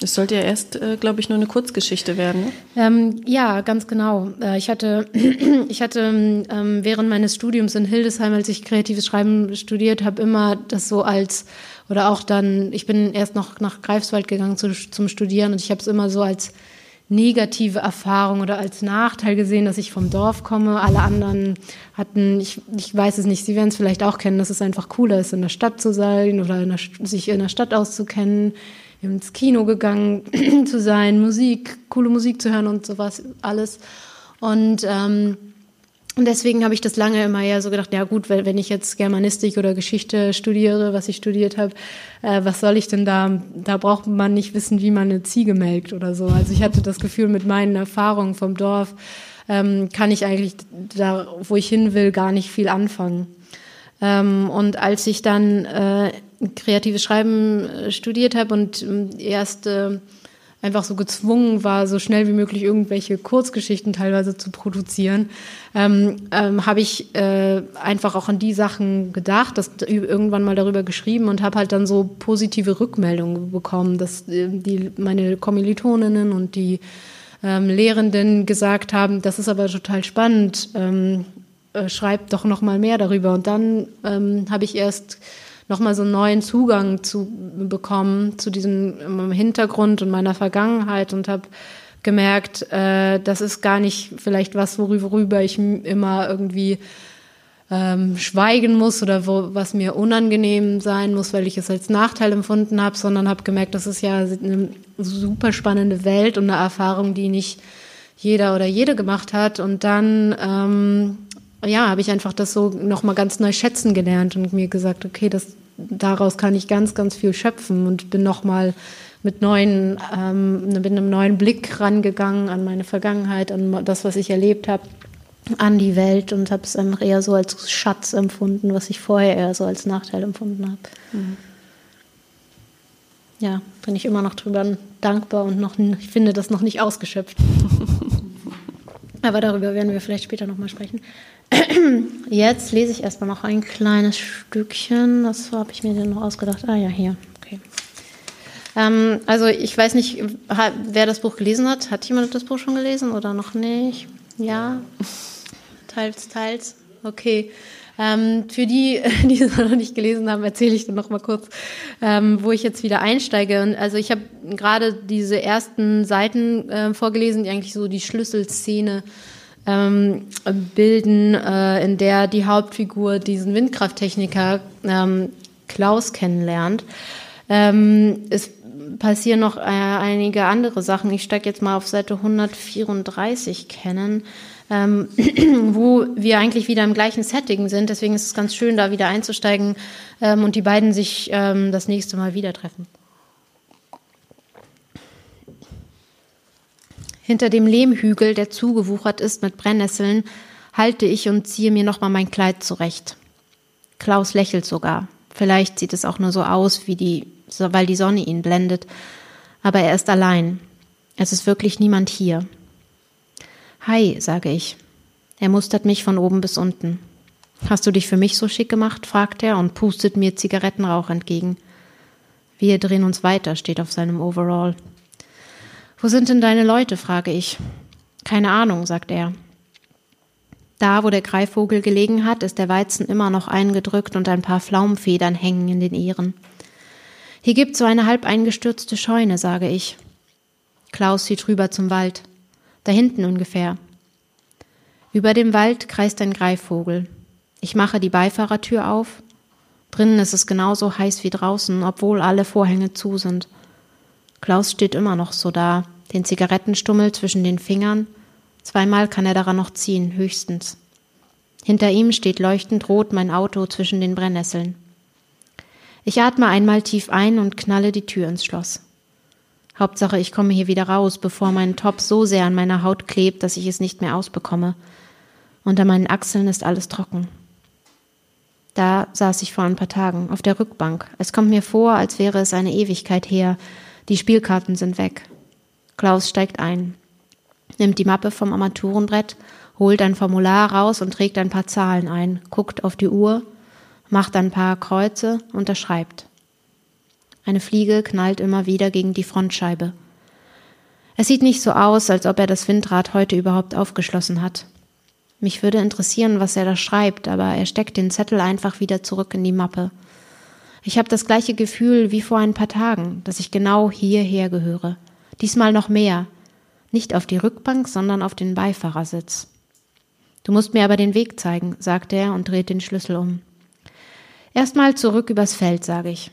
Das sollte ja erst, äh, glaube ich, nur eine Kurzgeschichte werden. Ne? Ähm, ja, ganz genau. Äh, ich hatte, ich hatte ähm, während meines Studiums in Hildesheim, als ich kreatives Schreiben studiert habe, immer das so als oder auch dann, ich bin erst noch nach Greifswald gegangen zu, zum Studieren und ich habe es immer so als negative Erfahrung oder als Nachteil gesehen, dass ich vom Dorf komme. Alle anderen hatten, ich, ich weiß es nicht, Sie werden es vielleicht auch kennen, dass es einfach cooler ist, in der Stadt zu sein oder in der, sich in der Stadt auszukennen, ins Kino gegangen zu sein, Musik, coole Musik zu hören und sowas alles. Und ähm, und deswegen habe ich das lange immer ja so gedacht, ja gut, wenn ich jetzt Germanistik oder Geschichte studiere, was ich studiert habe, äh, was soll ich denn da? Da braucht man nicht wissen, wie man eine Ziege melkt oder so. Also ich hatte das Gefühl, mit meinen Erfahrungen vom Dorf ähm, kann ich eigentlich da, wo ich hin will, gar nicht viel anfangen. Ähm, und als ich dann äh, kreatives Schreiben äh, studiert habe und äh, erst äh, einfach so gezwungen war, so schnell wie möglich irgendwelche Kurzgeschichten teilweise zu produzieren, ähm, ähm, habe ich äh, einfach auch an die Sachen gedacht, das irgendwann mal darüber geschrieben und habe halt dann so positive Rückmeldungen bekommen, dass äh, die meine Kommilitoninnen und die ähm, Lehrenden gesagt haben, das ist aber total spannend, ähm, äh, schreibt doch noch mal mehr darüber. Und dann ähm, habe ich erst nochmal so einen neuen Zugang zu bekommen zu diesem ähm, Hintergrund und meiner Vergangenheit und habe gemerkt, äh, das ist gar nicht vielleicht was, worüber ich immer irgendwie ähm, schweigen muss oder wo, was mir unangenehm sein muss, weil ich es als Nachteil empfunden habe, sondern habe gemerkt, das ist ja eine super spannende Welt und eine Erfahrung, die nicht jeder oder jede gemacht hat. Und dann ähm, ja, habe ich einfach das so nochmal ganz neu schätzen gelernt und mir gesagt, okay, das, daraus kann ich ganz, ganz viel schöpfen und bin nochmal mit neuen, ähm, mit einem neuen Blick rangegangen an meine Vergangenheit, an das, was ich erlebt habe an die Welt und habe es einfach eher so als Schatz empfunden, was ich vorher eher so als Nachteil empfunden habe. Mhm. Ja, bin ich immer noch drüber dankbar und noch, ich finde das noch nicht ausgeschöpft. Aber darüber werden wir vielleicht später nochmal sprechen. Jetzt lese ich erstmal noch ein kleines Stückchen. Das habe ich mir denn noch ausgedacht. Ah ja, hier. Okay. Ähm, also ich weiß nicht, wer das Buch gelesen hat. Hat jemand das Buch schon gelesen oder noch nicht? Ja, teils, teils. Okay. Ähm, für die, die es noch nicht gelesen haben, erzähle ich dann noch mal kurz, ähm, wo ich jetzt wieder einsteige. Und also ich habe gerade diese ersten Seiten äh, vorgelesen, die eigentlich so die Schlüsselszene ähm, bilden, äh, in der die Hauptfigur diesen Windkrafttechniker ähm, Klaus kennenlernt. Ähm, es passieren noch äh, einige andere Sachen. Ich steige jetzt mal auf Seite 134 kennen ähm, wo wir eigentlich wieder im gleichen Setting sind. Deswegen ist es ganz schön, da wieder einzusteigen ähm, und die beiden sich ähm, das nächste Mal wieder treffen. Hinter dem Lehmhügel, der zugewuchert ist mit Brennnesseln, halte ich und ziehe mir nochmal mein Kleid zurecht. Klaus lächelt sogar. Vielleicht sieht es auch nur so aus, wie die, weil die Sonne ihn blendet. Aber er ist allein. Es ist wirklich niemand hier. Hi, sage ich. Er mustert mich von oben bis unten. Hast du dich für mich so schick gemacht? fragt er und pustet mir Zigarettenrauch entgegen. Wir drehen uns weiter, steht auf seinem Overall. Wo sind denn deine Leute? frage ich. Keine Ahnung, sagt er. Da, wo der Greifvogel gelegen hat, ist der Weizen immer noch eingedrückt und ein paar Pflaumenfedern hängen in den Ähren. Hier gibt's so eine halb eingestürzte Scheune, sage ich. Klaus sieht rüber zum Wald. Da hinten ungefähr. Über dem Wald kreist ein Greifvogel. Ich mache die Beifahrertür auf. Drinnen ist es genauso heiß wie draußen, obwohl alle Vorhänge zu sind. Klaus steht immer noch so da, den Zigarettenstummel zwischen den Fingern. Zweimal kann er daran noch ziehen, höchstens. Hinter ihm steht leuchtend rot mein Auto zwischen den Brennnesseln. Ich atme einmal tief ein und knalle die Tür ins Schloss. Hauptsache, ich komme hier wieder raus, bevor mein Top so sehr an meiner Haut klebt, dass ich es nicht mehr ausbekomme. Unter meinen Achseln ist alles trocken. Da saß ich vor ein paar Tagen auf der Rückbank. Es kommt mir vor, als wäre es eine Ewigkeit her. Die Spielkarten sind weg. Klaus steigt ein, nimmt die Mappe vom Armaturenbrett, holt ein Formular raus und trägt ein paar Zahlen ein, guckt auf die Uhr, macht ein paar Kreuze, unterschreibt. Eine Fliege knallt immer wieder gegen die Frontscheibe. Es sieht nicht so aus, als ob er das Windrad heute überhaupt aufgeschlossen hat. Mich würde interessieren, was er da schreibt, aber er steckt den Zettel einfach wieder zurück in die Mappe. Ich habe das gleiche Gefühl wie vor ein paar Tagen, dass ich genau hierher gehöre. Diesmal noch mehr. Nicht auf die Rückbank, sondern auf den Beifahrersitz. Du musst mir aber den Weg zeigen, sagt er und dreht den Schlüssel um. Erstmal zurück übers Feld, sage ich.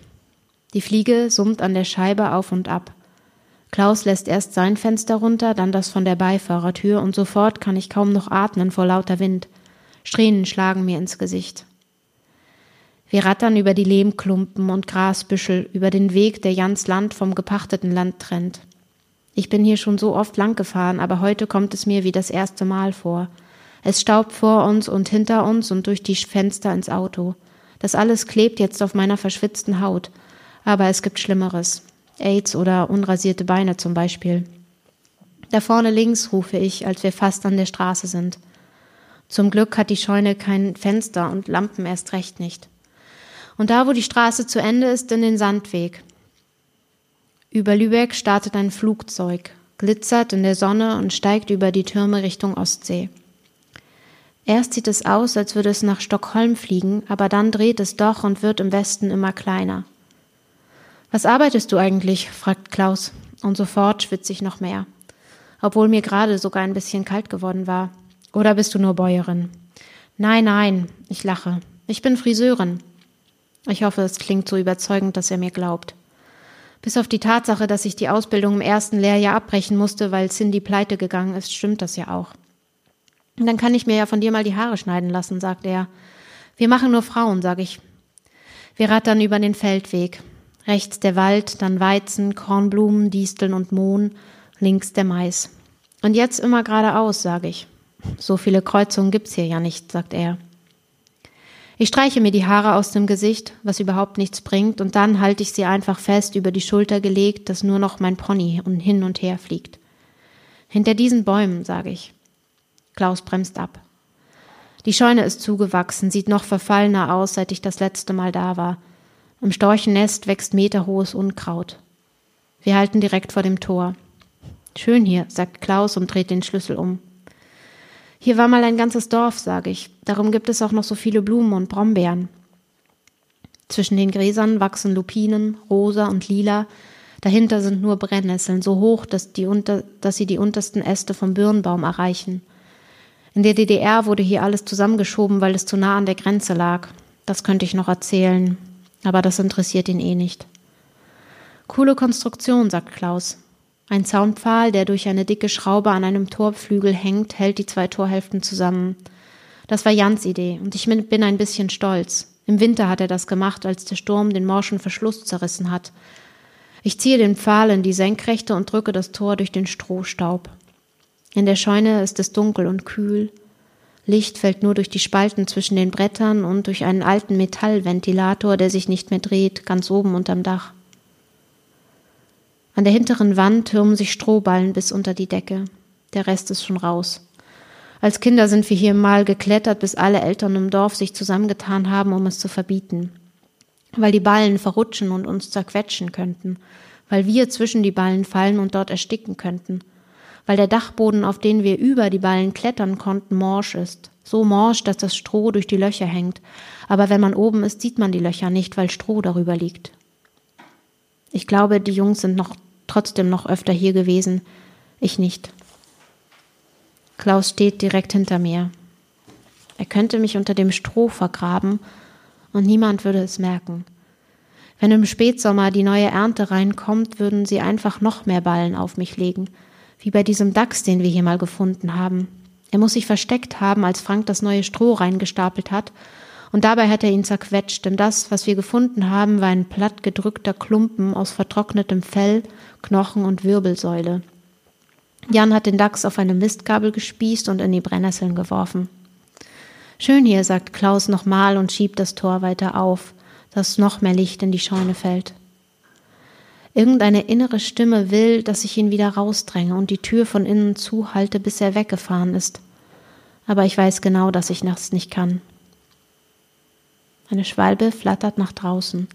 Die Fliege summt an der Scheibe auf und ab. Klaus lässt erst sein Fenster runter, dann das von der Beifahrertür und sofort kann ich kaum noch atmen vor lauter Wind. Strähnen schlagen mir ins Gesicht. Wir rattern über die Lehmklumpen und Grasbüschel, über den Weg, der Jans Land vom gepachteten Land trennt. Ich bin hier schon so oft lang gefahren, aber heute kommt es mir wie das erste Mal vor. Es staubt vor uns und hinter uns und durch die Fenster ins Auto. Das alles klebt jetzt auf meiner verschwitzten Haut. Aber es gibt Schlimmeres. AIDS oder unrasierte Beine zum Beispiel. Da vorne links, rufe ich, als wir fast an der Straße sind. Zum Glück hat die Scheune kein Fenster und Lampen erst recht nicht. Und da, wo die Straße zu Ende ist, in den Sandweg. Über Lübeck startet ein Flugzeug, glitzert in der Sonne und steigt über die Türme Richtung Ostsee. Erst sieht es aus, als würde es nach Stockholm fliegen, aber dann dreht es doch und wird im Westen immer kleiner. Was arbeitest du eigentlich? fragt Klaus, und sofort schwitze ich noch mehr, obwohl mir gerade sogar ein bisschen kalt geworden war. Oder bist du nur Bäuerin? Nein, nein, ich lache. Ich bin Friseurin. Ich hoffe, es klingt so überzeugend, dass er mir glaubt. Bis auf die Tatsache, dass ich die Ausbildung im ersten Lehrjahr abbrechen musste, weil Cindy pleite gegangen ist, stimmt das ja auch. Dann kann ich mir ja von dir mal die Haare schneiden lassen, sagt er. Wir machen nur Frauen, sag ich. Wir rattern über den Feldweg. Rechts der Wald, dann Weizen, Kornblumen, Disteln und Mohn, links der Mais. Und jetzt immer geradeaus, sage ich. So viele Kreuzungen gibt's hier ja nicht, sagt er. Ich streiche mir die Haare aus dem Gesicht, was überhaupt nichts bringt, und dann halte ich sie einfach fest über die Schulter gelegt, dass nur noch mein Pony hin und her fliegt. Hinter diesen Bäumen, sage ich. Klaus bremst ab. Die Scheune ist zugewachsen, sieht noch verfallener aus, seit ich das letzte Mal da war. Im Storchennest wächst meterhohes Unkraut. Wir halten direkt vor dem Tor. Schön hier, sagt Klaus und dreht den Schlüssel um. Hier war mal ein ganzes Dorf, sage ich. Darum gibt es auch noch so viele Blumen und Brombeeren. Zwischen den Gräsern wachsen Lupinen, rosa und lila. Dahinter sind nur Brennnesseln, so hoch, dass, die unter, dass sie die untersten Äste vom Birnbaum erreichen. In der DDR wurde hier alles zusammengeschoben, weil es zu nah an der Grenze lag. Das könnte ich noch erzählen, aber das interessiert ihn eh nicht. Coole Konstruktion, sagt Klaus. Ein Zaunpfahl, der durch eine dicke Schraube an einem Torflügel hängt, hält die zwei Torhälften zusammen. Das war Jans Idee und ich bin ein bisschen stolz. Im Winter hat er das gemacht, als der Sturm den morschen Verschluss zerrissen hat. Ich ziehe den Pfahl in die Senkrechte und drücke das Tor durch den Strohstaub. In der Scheune ist es dunkel und kühl. Licht fällt nur durch die Spalten zwischen den Brettern und durch einen alten Metallventilator, der sich nicht mehr dreht, ganz oben unterm Dach. An der hinteren Wand türmen sich Strohballen bis unter die Decke. Der Rest ist schon raus. Als Kinder sind wir hier mal geklettert, bis alle Eltern im Dorf sich zusammengetan haben, um es zu verbieten. Weil die Ballen verrutschen und uns zerquetschen könnten. Weil wir zwischen die Ballen fallen und dort ersticken könnten. Weil der Dachboden, auf den wir über die Ballen klettern konnten, morsch ist. So morsch, dass das Stroh durch die Löcher hängt. Aber wenn man oben ist, sieht man die Löcher nicht, weil Stroh darüber liegt. Ich glaube, die Jungs sind noch trotzdem noch öfter hier gewesen, ich nicht. Klaus steht direkt hinter mir. Er könnte mich unter dem Stroh vergraben und niemand würde es merken. Wenn im Spätsommer die neue Ernte reinkommt, würden sie einfach noch mehr Ballen auf mich legen, wie bei diesem Dachs, den wir hier mal gefunden haben. Er muss sich versteckt haben, als Frank das neue Stroh reingestapelt hat und dabei hat er ihn zerquetscht, denn das, was wir gefunden haben, war ein platt gedrückter Klumpen aus vertrocknetem Fell, Knochen und Wirbelsäule. Jan hat den Dachs auf eine Mistgabel gespießt und in die Brennnesseln geworfen. Schön hier, sagt Klaus nochmal und schiebt das Tor weiter auf, dass noch mehr Licht in die Scheune fällt. Irgendeine innere Stimme will, dass ich ihn wieder rausdränge und die Tür von innen zuhalte, bis er weggefahren ist. Aber ich weiß genau, dass ich das nicht kann. Eine Schwalbe flattert nach draußen.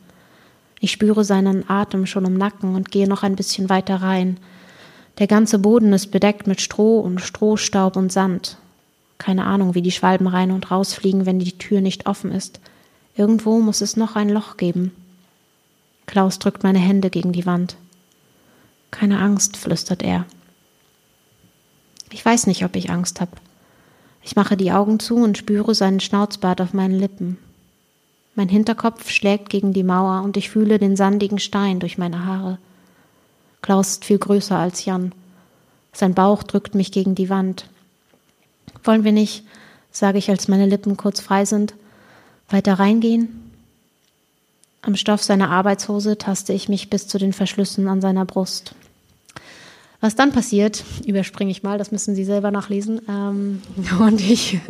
Ich spüre seinen Atem schon im Nacken und gehe noch ein bisschen weiter rein. Der ganze Boden ist bedeckt mit Stroh und Strohstaub und Sand. Keine Ahnung, wie die Schwalben rein und rausfliegen, wenn die Tür nicht offen ist. Irgendwo muss es noch ein Loch geben. Klaus drückt meine Hände gegen die Wand. Keine Angst, flüstert er. Ich weiß nicht, ob ich Angst habe. Ich mache die Augen zu und spüre seinen Schnauzbart auf meinen Lippen. Mein Hinterkopf schlägt gegen die Mauer und ich fühle den sandigen Stein durch meine Haare. Klaus ist viel größer als Jan. Sein Bauch drückt mich gegen die Wand. Wollen wir nicht, sage ich, als meine Lippen kurz frei sind, weiter reingehen? Am Stoff seiner Arbeitshose taste ich mich bis zu den Verschlüssen an seiner Brust. Was dann passiert, überspringe ich mal, das müssen Sie selber nachlesen. Ähm, und ich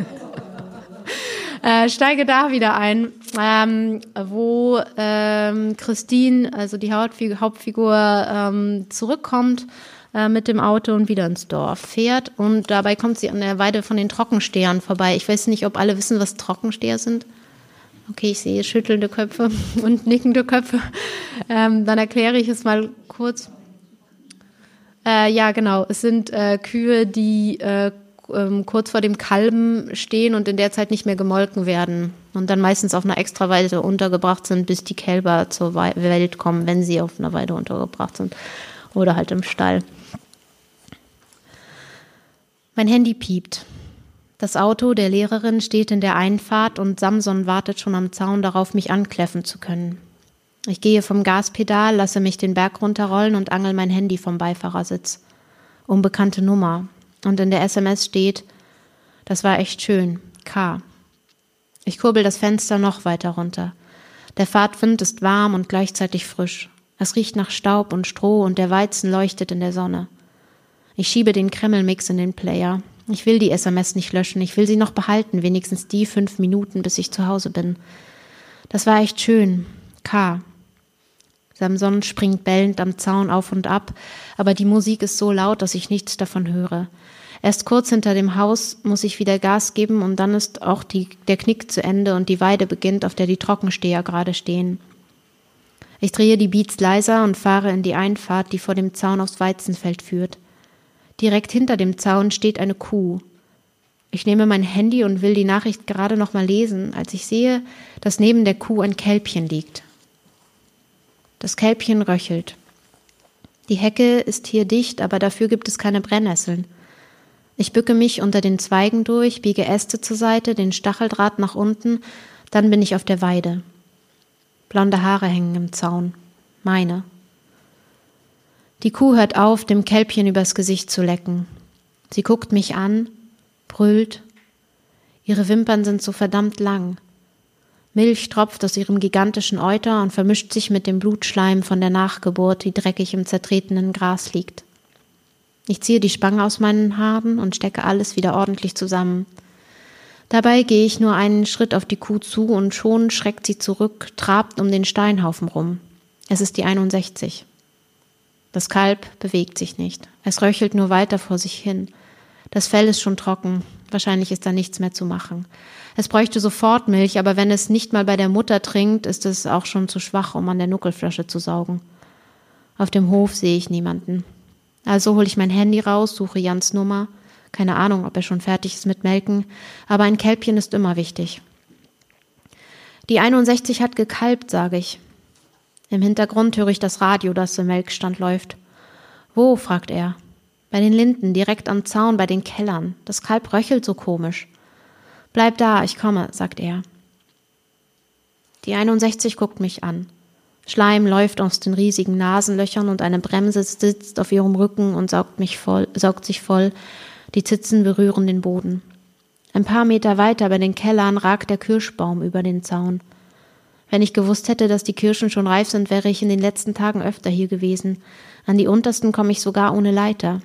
äh, steige da wieder ein, ähm, wo ähm, Christine, also die Hauptfigur, Hauptfigur ähm, zurückkommt äh, mit dem Auto und wieder ins Dorf fährt. Und dabei kommt sie an der Weide von den Trockenstehern vorbei. Ich weiß nicht, ob alle wissen, was Trockensteher sind. Okay, ich sehe schüttelnde Köpfe und nickende Köpfe. Ähm, dann erkläre ich es mal kurz. Äh, ja, genau. Es sind äh, Kühe, die äh, ähm, kurz vor dem Kalben stehen und in der Zeit nicht mehr gemolken werden und dann meistens auf einer Extraweide untergebracht sind, bis die Kälber zur Welt kommen, wenn sie auf einer Weide untergebracht sind oder halt im Stall. Mein Handy piept. Das Auto der Lehrerin steht in der Einfahrt und Samson wartet schon am Zaun darauf, mich ankläffen zu können. Ich gehe vom Gaspedal, lasse mich den Berg runterrollen und angel mein Handy vom Beifahrersitz. Unbekannte Nummer. Und in der SMS steht, das war echt schön, K. Ich kurbel das Fenster noch weiter runter. Der Fahrtwind ist warm und gleichzeitig frisch. Es riecht nach Staub und Stroh und der Weizen leuchtet in der Sonne. Ich schiebe den Kremmelmix in den Player. Ich will die SMS nicht löschen, ich will sie noch behalten, wenigstens die fünf Minuten, bis ich zu Hause bin. Das war echt schön. K. Samson springt bellend am Zaun auf und ab, aber die Musik ist so laut, dass ich nichts davon höre. Erst kurz hinter dem Haus muss ich wieder Gas geben und dann ist auch die, der Knick zu Ende und die Weide beginnt, auf der die Trockensteher gerade stehen. Ich drehe die Beats leiser und fahre in die Einfahrt, die vor dem Zaun aufs Weizenfeld führt. Direkt hinter dem Zaun steht eine Kuh. Ich nehme mein Handy und will die Nachricht gerade noch mal lesen, als ich sehe, dass neben der Kuh ein Kälbchen liegt. Das Kälbchen röchelt. Die Hecke ist hier dicht, aber dafür gibt es keine Brennnesseln. Ich bücke mich unter den Zweigen durch, biege Äste zur Seite, den Stacheldraht nach unten, dann bin ich auf der Weide. Blonde Haare hängen im Zaun. Meine. Die Kuh hört auf, dem Kälbchen übers Gesicht zu lecken. Sie guckt mich an, brüllt. Ihre Wimpern sind so verdammt lang. Milch tropft aus ihrem gigantischen Euter und vermischt sich mit dem Blutschleim von der Nachgeburt, die dreckig im zertretenen Gras liegt. Ich ziehe die Spange aus meinen Haaren und stecke alles wieder ordentlich zusammen. Dabei gehe ich nur einen Schritt auf die Kuh zu und schon schreckt sie zurück, trabt um den Steinhaufen rum. Es ist die 61. Das Kalb bewegt sich nicht. Es röchelt nur weiter vor sich hin. Das Fell ist schon trocken. Wahrscheinlich ist da nichts mehr zu machen. Es bräuchte sofort Milch, aber wenn es nicht mal bei der Mutter trinkt, ist es auch schon zu schwach, um an der Nuckelflasche zu saugen. Auf dem Hof sehe ich niemanden. Also hole ich mein Handy raus, suche Jans Nummer. Keine Ahnung, ob er schon fertig ist mit Melken, aber ein Kälbchen ist immer wichtig. Die 61 hat gekalbt, sage ich. Im Hintergrund höre ich das Radio, das im Melkstand läuft. Wo? fragt er. Bei den Linden, direkt am Zaun, bei den Kellern. Das Kalb röchelt so komisch. Bleib da, ich komme, sagt er. Die 61 guckt mich an. Schleim läuft aus den riesigen Nasenlöchern und eine Bremse sitzt auf ihrem Rücken und saugt mich voll, saugt sich voll. Die Zitzen berühren den Boden. Ein paar Meter weiter bei den Kellern ragt der Kirschbaum über den Zaun. Wenn ich gewusst hätte, dass die Kirschen schon reif sind, wäre ich in den letzten Tagen öfter hier gewesen. An die untersten komme ich sogar ohne Leiter.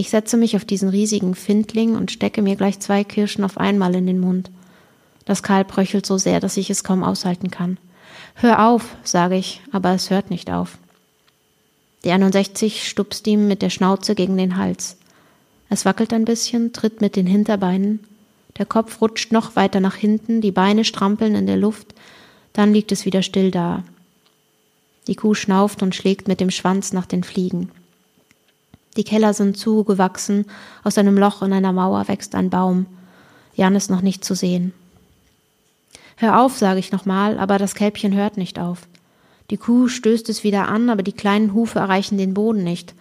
Ich setze mich auf diesen riesigen Findling und stecke mir gleich zwei Kirschen auf einmal in den Mund. Das Kalb röchelt so sehr, dass ich es kaum aushalten kann. Hör auf, sage ich, aber es hört nicht auf. Die 61 stupst ihm mit der Schnauze gegen den Hals. Es wackelt ein bisschen, tritt mit den Hinterbeinen. Der Kopf rutscht noch weiter nach hinten, die Beine strampeln in der Luft, dann liegt es wieder still da. Die Kuh schnauft und schlägt mit dem Schwanz nach den Fliegen. Die Keller sind zugewachsen, aus einem Loch in einer Mauer wächst ein Baum. Jan ist noch nicht zu sehen. Hör auf, sage ich nochmal, aber das Kälbchen hört nicht auf. Die Kuh stößt es wieder an, aber die kleinen Hufe erreichen den Boden nicht.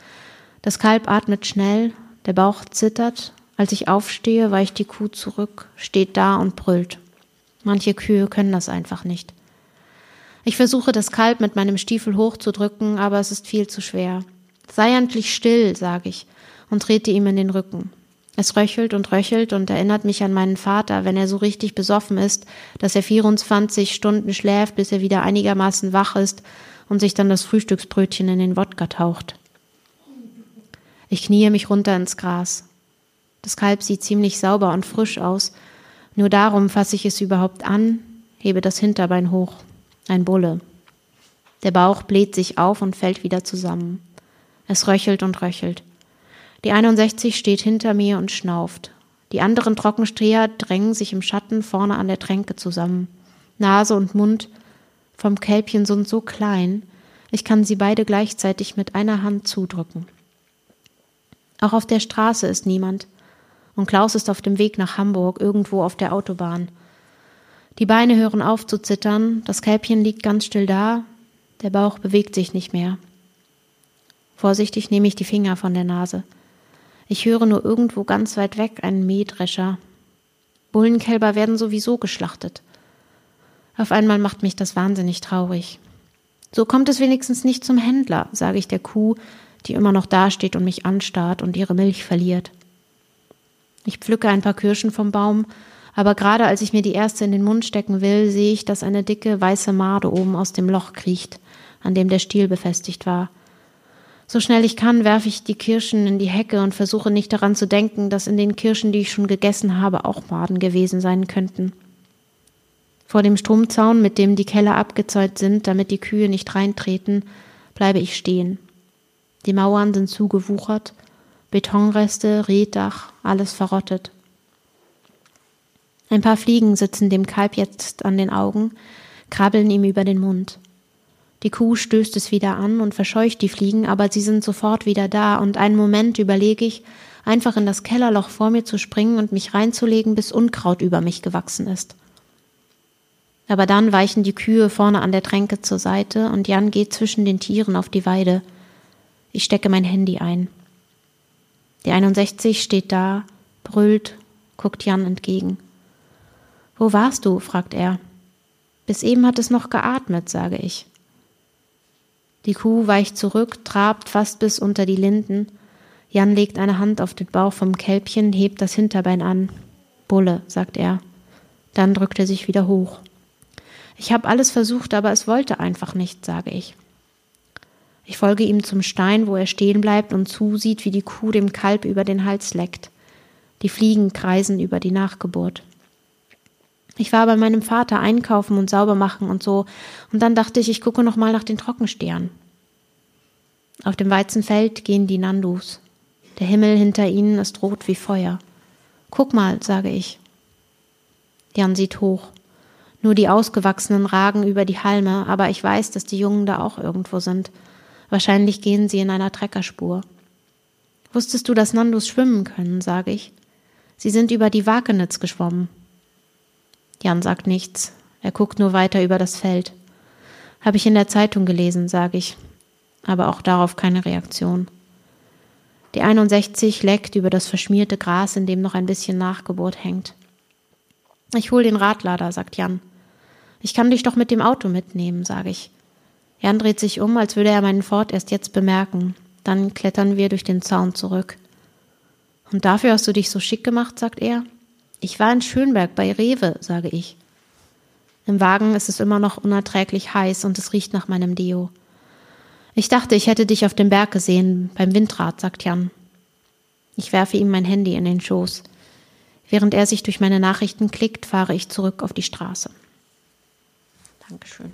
Das Kalb atmet schnell, der Bauch zittert. Als ich aufstehe, weicht die Kuh zurück, steht da und brüllt. Manche Kühe können das einfach nicht. Ich versuche das Kalb mit meinem Stiefel hochzudrücken, aber es ist viel zu schwer. Sei endlich still, sage ich und trete ihm in den Rücken. Es röchelt und röchelt und erinnert mich an meinen Vater, wenn er so richtig besoffen ist, dass er 24 Stunden schläft, bis er wieder einigermaßen wach ist und sich dann das Frühstücksbrötchen in den Wodka taucht. Ich kniee mich runter ins Gras. Das Kalb sieht ziemlich sauber und frisch aus. Nur darum fasse ich es überhaupt an, hebe das Hinterbein hoch. Ein Bulle. Der Bauch bläht sich auf und fällt wieder zusammen. Es röchelt und röchelt. Die 61 steht hinter mir und schnauft. Die anderen Trockenstreher drängen sich im Schatten vorne an der Tränke zusammen. Nase und Mund vom Kälbchen sind so klein, ich kann sie beide gleichzeitig mit einer Hand zudrücken. Auch auf der Straße ist niemand. Und Klaus ist auf dem Weg nach Hamburg, irgendwo auf der Autobahn. Die Beine hören auf zu zittern, das Kälbchen liegt ganz still da, der Bauch bewegt sich nicht mehr. Vorsichtig nehme ich die Finger von der Nase. Ich höre nur irgendwo ganz weit weg einen Mähdrescher. Bullenkälber werden sowieso geschlachtet. Auf einmal macht mich das wahnsinnig traurig. So kommt es wenigstens nicht zum Händler, sage ich der Kuh, die immer noch dasteht und mich anstarrt und ihre Milch verliert. Ich pflücke ein paar Kirschen vom Baum aber gerade als ich mir die erste in den Mund stecken will, sehe ich, dass eine dicke weiße Made oben aus dem Loch kriecht, an dem der Stiel befestigt war. So schnell ich kann, werfe ich die Kirschen in die Hecke und versuche nicht daran zu denken, dass in den Kirschen, die ich schon gegessen habe, auch Maden gewesen sein könnten. Vor dem Stromzaun, mit dem die Keller abgezäunt sind, damit die Kühe nicht reintreten, bleibe ich stehen. Die Mauern sind zugewuchert, Betonreste, Reddach, alles verrottet. Ein paar Fliegen sitzen dem Kalb jetzt an den Augen, krabbeln ihm über den Mund. Die Kuh stößt es wieder an und verscheucht die Fliegen, aber sie sind sofort wieder da, und einen Moment überlege ich, einfach in das Kellerloch vor mir zu springen und mich reinzulegen, bis Unkraut über mich gewachsen ist. Aber dann weichen die Kühe vorne an der Tränke zur Seite und Jan geht zwischen den Tieren auf die Weide. Ich stecke mein Handy ein. Die 61 steht da, brüllt, guckt Jan entgegen. Wo warst du? fragt er. Bis eben hat es noch geatmet, sage ich. Die Kuh weicht zurück, trabt fast bis unter die Linden. Jan legt eine Hand auf den Bauch vom Kälbchen, hebt das Hinterbein an. Bulle, sagt er. Dann drückt er sich wieder hoch. Ich habe alles versucht, aber es wollte einfach nicht, sage ich. Ich folge ihm zum Stein, wo er stehen bleibt und zusieht, wie die Kuh dem Kalb über den Hals leckt. Die Fliegen kreisen über die Nachgeburt. Ich war bei meinem Vater einkaufen und sauber machen und so, und dann dachte ich, ich gucke noch mal nach den Trockenstern. Auf dem Weizenfeld gehen die Nandus. Der Himmel hinter ihnen ist rot wie Feuer. Guck mal, sage ich. Jan sieht hoch. Nur die Ausgewachsenen ragen über die Halme, aber ich weiß, dass die Jungen da auch irgendwo sind. Wahrscheinlich gehen sie in einer Treckerspur. Wusstest du, dass Nandos schwimmen können, sage ich. Sie sind über die Wakenitz geschwommen. Jan sagt nichts. Er guckt nur weiter über das Feld. Habe ich in der Zeitung gelesen, sage ich. Aber auch darauf keine Reaktion. Die 61 leckt über das verschmierte Gras, in dem noch ein bisschen Nachgeburt hängt. Ich hol den Radlader, sagt Jan. Ich kann dich doch mit dem Auto mitnehmen, sage ich. Jan dreht sich um, als würde er meinen Fort erst jetzt bemerken. Dann klettern wir durch den Zaun zurück. Und dafür hast du dich so schick gemacht, sagt er. Ich war in Schönberg bei Rewe, sage ich. Im Wagen ist es immer noch unerträglich heiß und es riecht nach meinem Deo. Ich dachte, ich hätte dich auf dem Berg gesehen, beim Windrad, sagt Jan. Ich werfe ihm mein Handy in den Schoß. Während er sich durch meine Nachrichten klickt, fahre ich zurück auf die Straße. Dankeschön.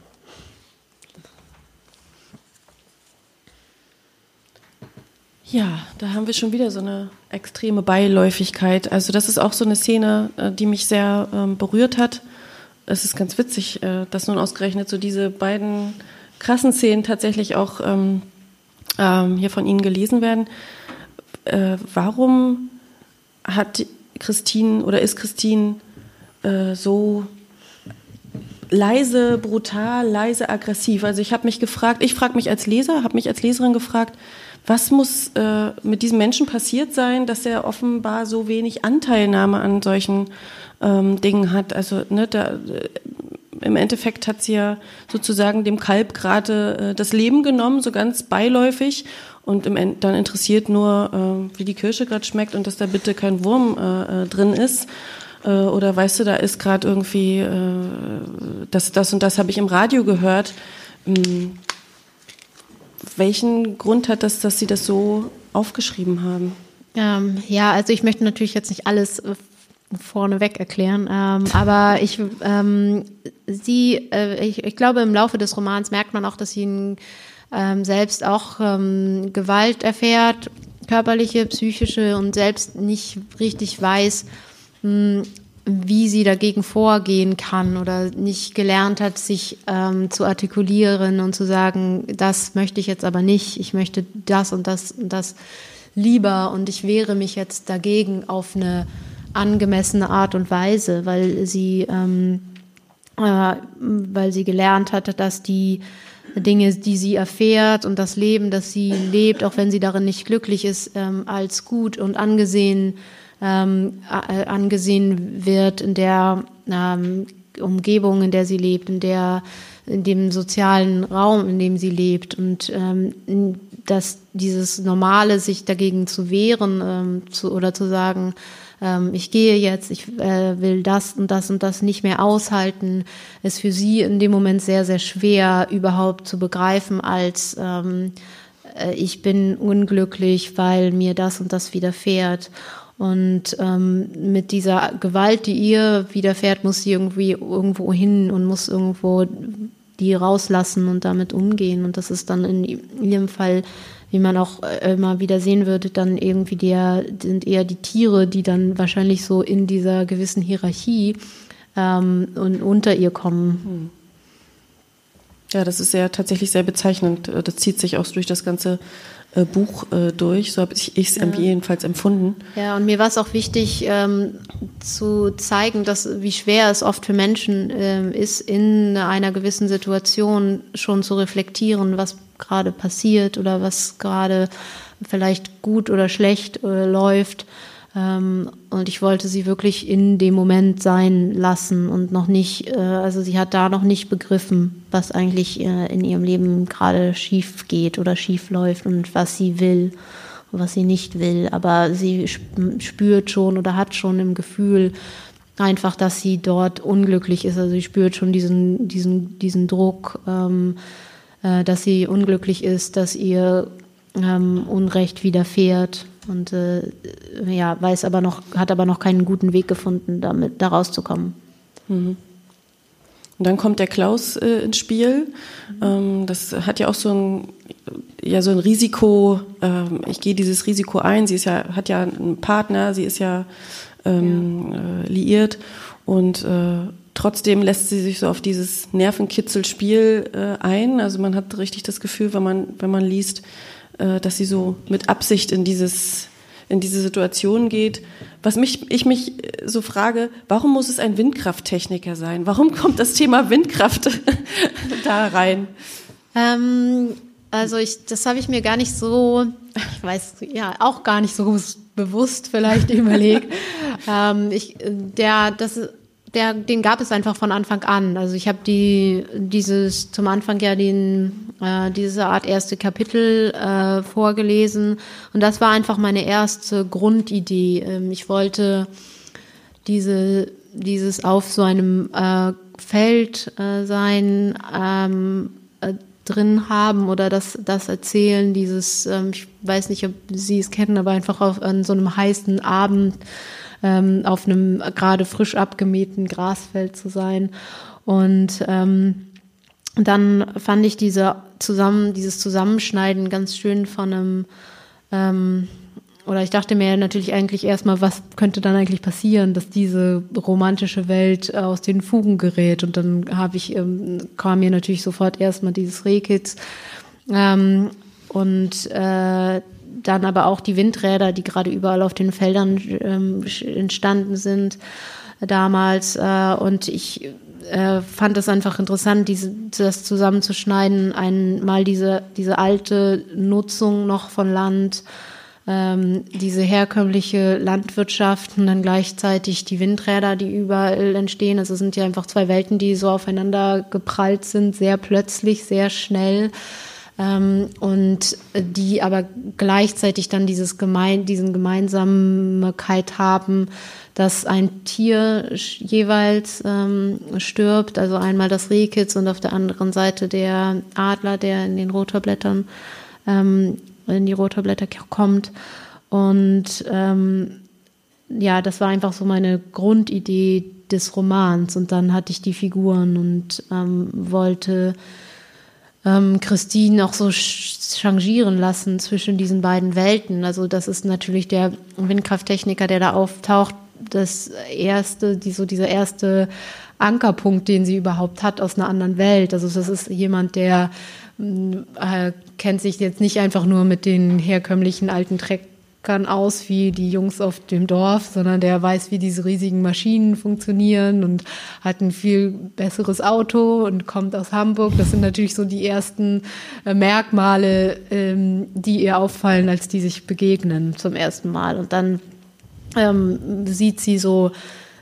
Ja, da haben wir schon wieder so eine extreme Beiläufigkeit. Also das ist auch so eine Szene, äh, die mich sehr ähm, berührt hat. Es ist ganz witzig, äh, dass nun ausgerechnet so diese beiden krassen Szenen tatsächlich auch ähm, ähm, hier von Ihnen gelesen werden. Äh, warum hat Christine oder ist Christine äh, so leise, brutal, leise, aggressiv. Also ich habe mich gefragt, ich frage mich als Leser, habe mich als Leserin gefragt, was muss äh, mit diesem Menschen passiert sein, dass er offenbar so wenig Anteilnahme an solchen ähm, Dingen hat. Also ne, da, äh, im Endeffekt hat sie ja sozusagen dem Kalb gerade äh, das Leben genommen, so ganz beiläufig. Und im End dann interessiert nur, äh, wie die Kirsche gerade schmeckt und dass da bitte kein Wurm äh, äh drin ist. Äh, oder weißt du, da ist gerade irgendwie, äh, das, das und das habe ich im Radio gehört. Ähm, welchen Grund hat das, dass Sie das so aufgeschrieben haben? Ähm, ja, also ich möchte natürlich jetzt nicht alles äh, vorneweg erklären, ähm, aber ich, ähm, sie, äh, ich, ich glaube, im Laufe des Romans merkt man auch, dass sie ein, ähm, selbst auch ähm, Gewalt erfährt, körperliche, psychische und selbst nicht richtig weiß, hm, wie sie dagegen vorgehen kann oder nicht gelernt hat, sich ähm, zu artikulieren und zu sagen, das möchte ich jetzt aber nicht, ich möchte das und das und das lieber und ich wehre mich jetzt dagegen auf eine angemessene Art und Weise, weil sie, ähm, äh, weil sie gelernt hat, dass die Dinge, die sie erfährt und das Leben, das sie lebt, auch wenn sie darin nicht glücklich ist, ähm, als gut und angesehen ähm, angesehen wird, in der ähm, Umgebung, in der sie lebt, in der in dem sozialen Raum, in dem sie lebt und ähm, dass dieses Normale, sich dagegen zu wehren ähm, zu, oder zu sagen, ähm, ich gehe jetzt, ich äh, will das und das und das nicht mehr aushalten, ist für sie in dem Moment sehr, sehr schwer überhaupt zu begreifen als ähm, äh, ich bin unglücklich, weil mir das und das widerfährt. Und ähm, mit dieser Gewalt, die ihr widerfährt, muss sie irgendwie irgendwo hin und muss irgendwo die rauslassen und damit umgehen. Und das ist dann in ihrem Fall, wie man auch äh, immer wieder sehen würde, dann irgendwie der, sind eher die Tiere, die dann wahrscheinlich so in dieser gewissen Hierarchie ähm, und unter ihr kommen. Hm. Ja, das ist ja tatsächlich sehr bezeichnend. Das zieht sich auch durch das ganze äh, Buch äh, durch. So habe ich es ja. jedenfalls empfunden. Ja, und mir war es auch wichtig ähm, zu zeigen, dass wie schwer es oft für Menschen ähm, ist, in einer gewissen Situation schon zu reflektieren, was gerade passiert oder was gerade vielleicht gut oder schlecht äh, läuft. Ähm, und ich wollte sie wirklich in dem Moment sein lassen und noch nicht, äh, also sie hat da noch nicht begriffen, was eigentlich äh, in ihrem Leben gerade schief geht oder schief läuft und was sie will und was sie nicht will. Aber sie spürt schon oder hat schon im Gefühl, einfach, dass sie dort unglücklich ist. Also sie spürt schon diesen, diesen, diesen Druck, ähm, äh, dass sie unglücklich ist, dass ihr ähm, Unrecht widerfährt und äh, ja, weiß aber noch, hat aber noch keinen guten Weg gefunden, damit da rauszukommen. Mhm. Und dann kommt der Klaus äh, ins Spiel. Ähm, das hat ja auch so ein, ja, so ein Risiko. Ähm, ich gehe dieses Risiko ein. Sie ist ja, hat ja einen Partner. Sie ist ja, ähm, ja. Äh, liiert und äh, trotzdem lässt sie sich so auf dieses Nervenkitzelspiel äh, ein. Also man hat richtig das Gefühl, wenn man, wenn man liest, dass sie so mit Absicht in dieses in diese Situation geht. Was mich, ich mich so frage, warum muss es ein Windkrafttechniker sein? Warum kommt das Thema Windkraft da rein? Ähm, also ich, das habe ich mir gar nicht so, ich weiß ja auch gar nicht so bewusst vielleicht überlegt. ähm, ich, der, das der, den gab es einfach von Anfang an. Also ich habe die dieses zum Anfang ja den äh, diese Art erste Kapitel äh, vorgelesen und das war einfach meine erste Grundidee. Ähm, ich wollte diese dieses auf so einem äh, Feld äh, sein ähm, äh, drin haben oder das, das erzählen, dieses, ähm, ich weiß nicht, ob Sie es kennen, aber einfach auf, an so einem heißen Abend ähm, auf einem gerade frisch abgemähten Grasfeld zu sein. Und ähm, dann fand ich diese zusammen, dieses Zusammenschneiden ganz schön von einem, ähm, oder ich dachte mir natürlich eigentlich erstmal, was könnte dann eigentlich passieren, dass diese romantische Welt aus den Fugen gerät. Und dann habe ich, ähm, kam mir natürlich sofort erstmal dieses Rehkitz. Ähm, und äh, dann aber auch die Windräder, die gerade überall auf den Feldern ähm, entstanden sind damals. Äh, und ich äh, fand es einfach interessant, diese, das zusammenzuschneiden, einmal diese, diese alte Nutzung noch von Land, ähm, diese herkömmliche Landwirtschaft und dann gleichzeitig die Windräder, die überall entstehen. Also es sind ja einfach zwei Welten, die so aufeinander geprallt sind, sehr plötzlich, sehr schnell ähm, und die aber gleichzeitig dann dieses gemein, diesen Gemeinsamkeit haben, dass ein Tier jeweils ähm, stirbt, also einmal das Rehkitz und auf der anderen Seite der Adler, der in den Rotorblättern ähm, in die Rotorblätter kommt. Und ähm, ja, das war einfach so meine Grundidee des Romans. Und dann hatte ich die Figuren und ähm, wollte ähm, Christine auch so changieren lassen zwischen diesen beiden Welten. Also das ist natürlich der Windkrafttechniker, der da auftaucht, das erste, die, so dieser erste Ankerpunkt, den sie überhaupt hat aus einer anderen Welt. Also das ist jemand, der äh, kennt sich jetzt nicht einfach nur mit den herkömmlichen alten Treck kann aus wie die Jungs auf dem Dorf, sondern der weiß, wie diese riesigen Maschinen funktionieren und hat ein viel besseres Auto und kommt aus Hamburg. Das sind natürlich so die ersten äh, Merkmale, ähm, die ihr auffallen, als die sich begegnen zum ersten Mal. Und dann ähm, sieht sie so,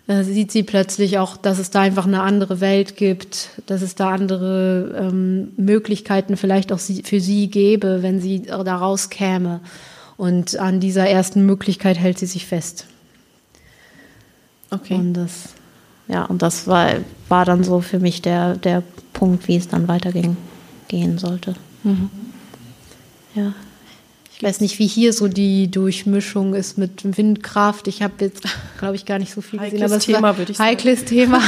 äh, sieht sie plötzlich auch, dass es da einfach eine andere Welt gibt, dass es da andere ähm, Möglichkeiten vielleicht auch sie, für sie gäbe, wenn sie da rauskäme. Und an dieser ersten Möglichkeit hält sie sich fest. Okay. Und das, ja, und das war, war dann so für mich der, der Punkt, wie es dann weiterging, gehen sollte. Mhm. Ja. Ich weiß nicht, wie hier so die Durchmischung ist mit Windkraft. Ich habe jetzt, glaube ich, gar nicht so viel heikles gesehen. Aber es Thema, würde ich sagen. heikles Thema.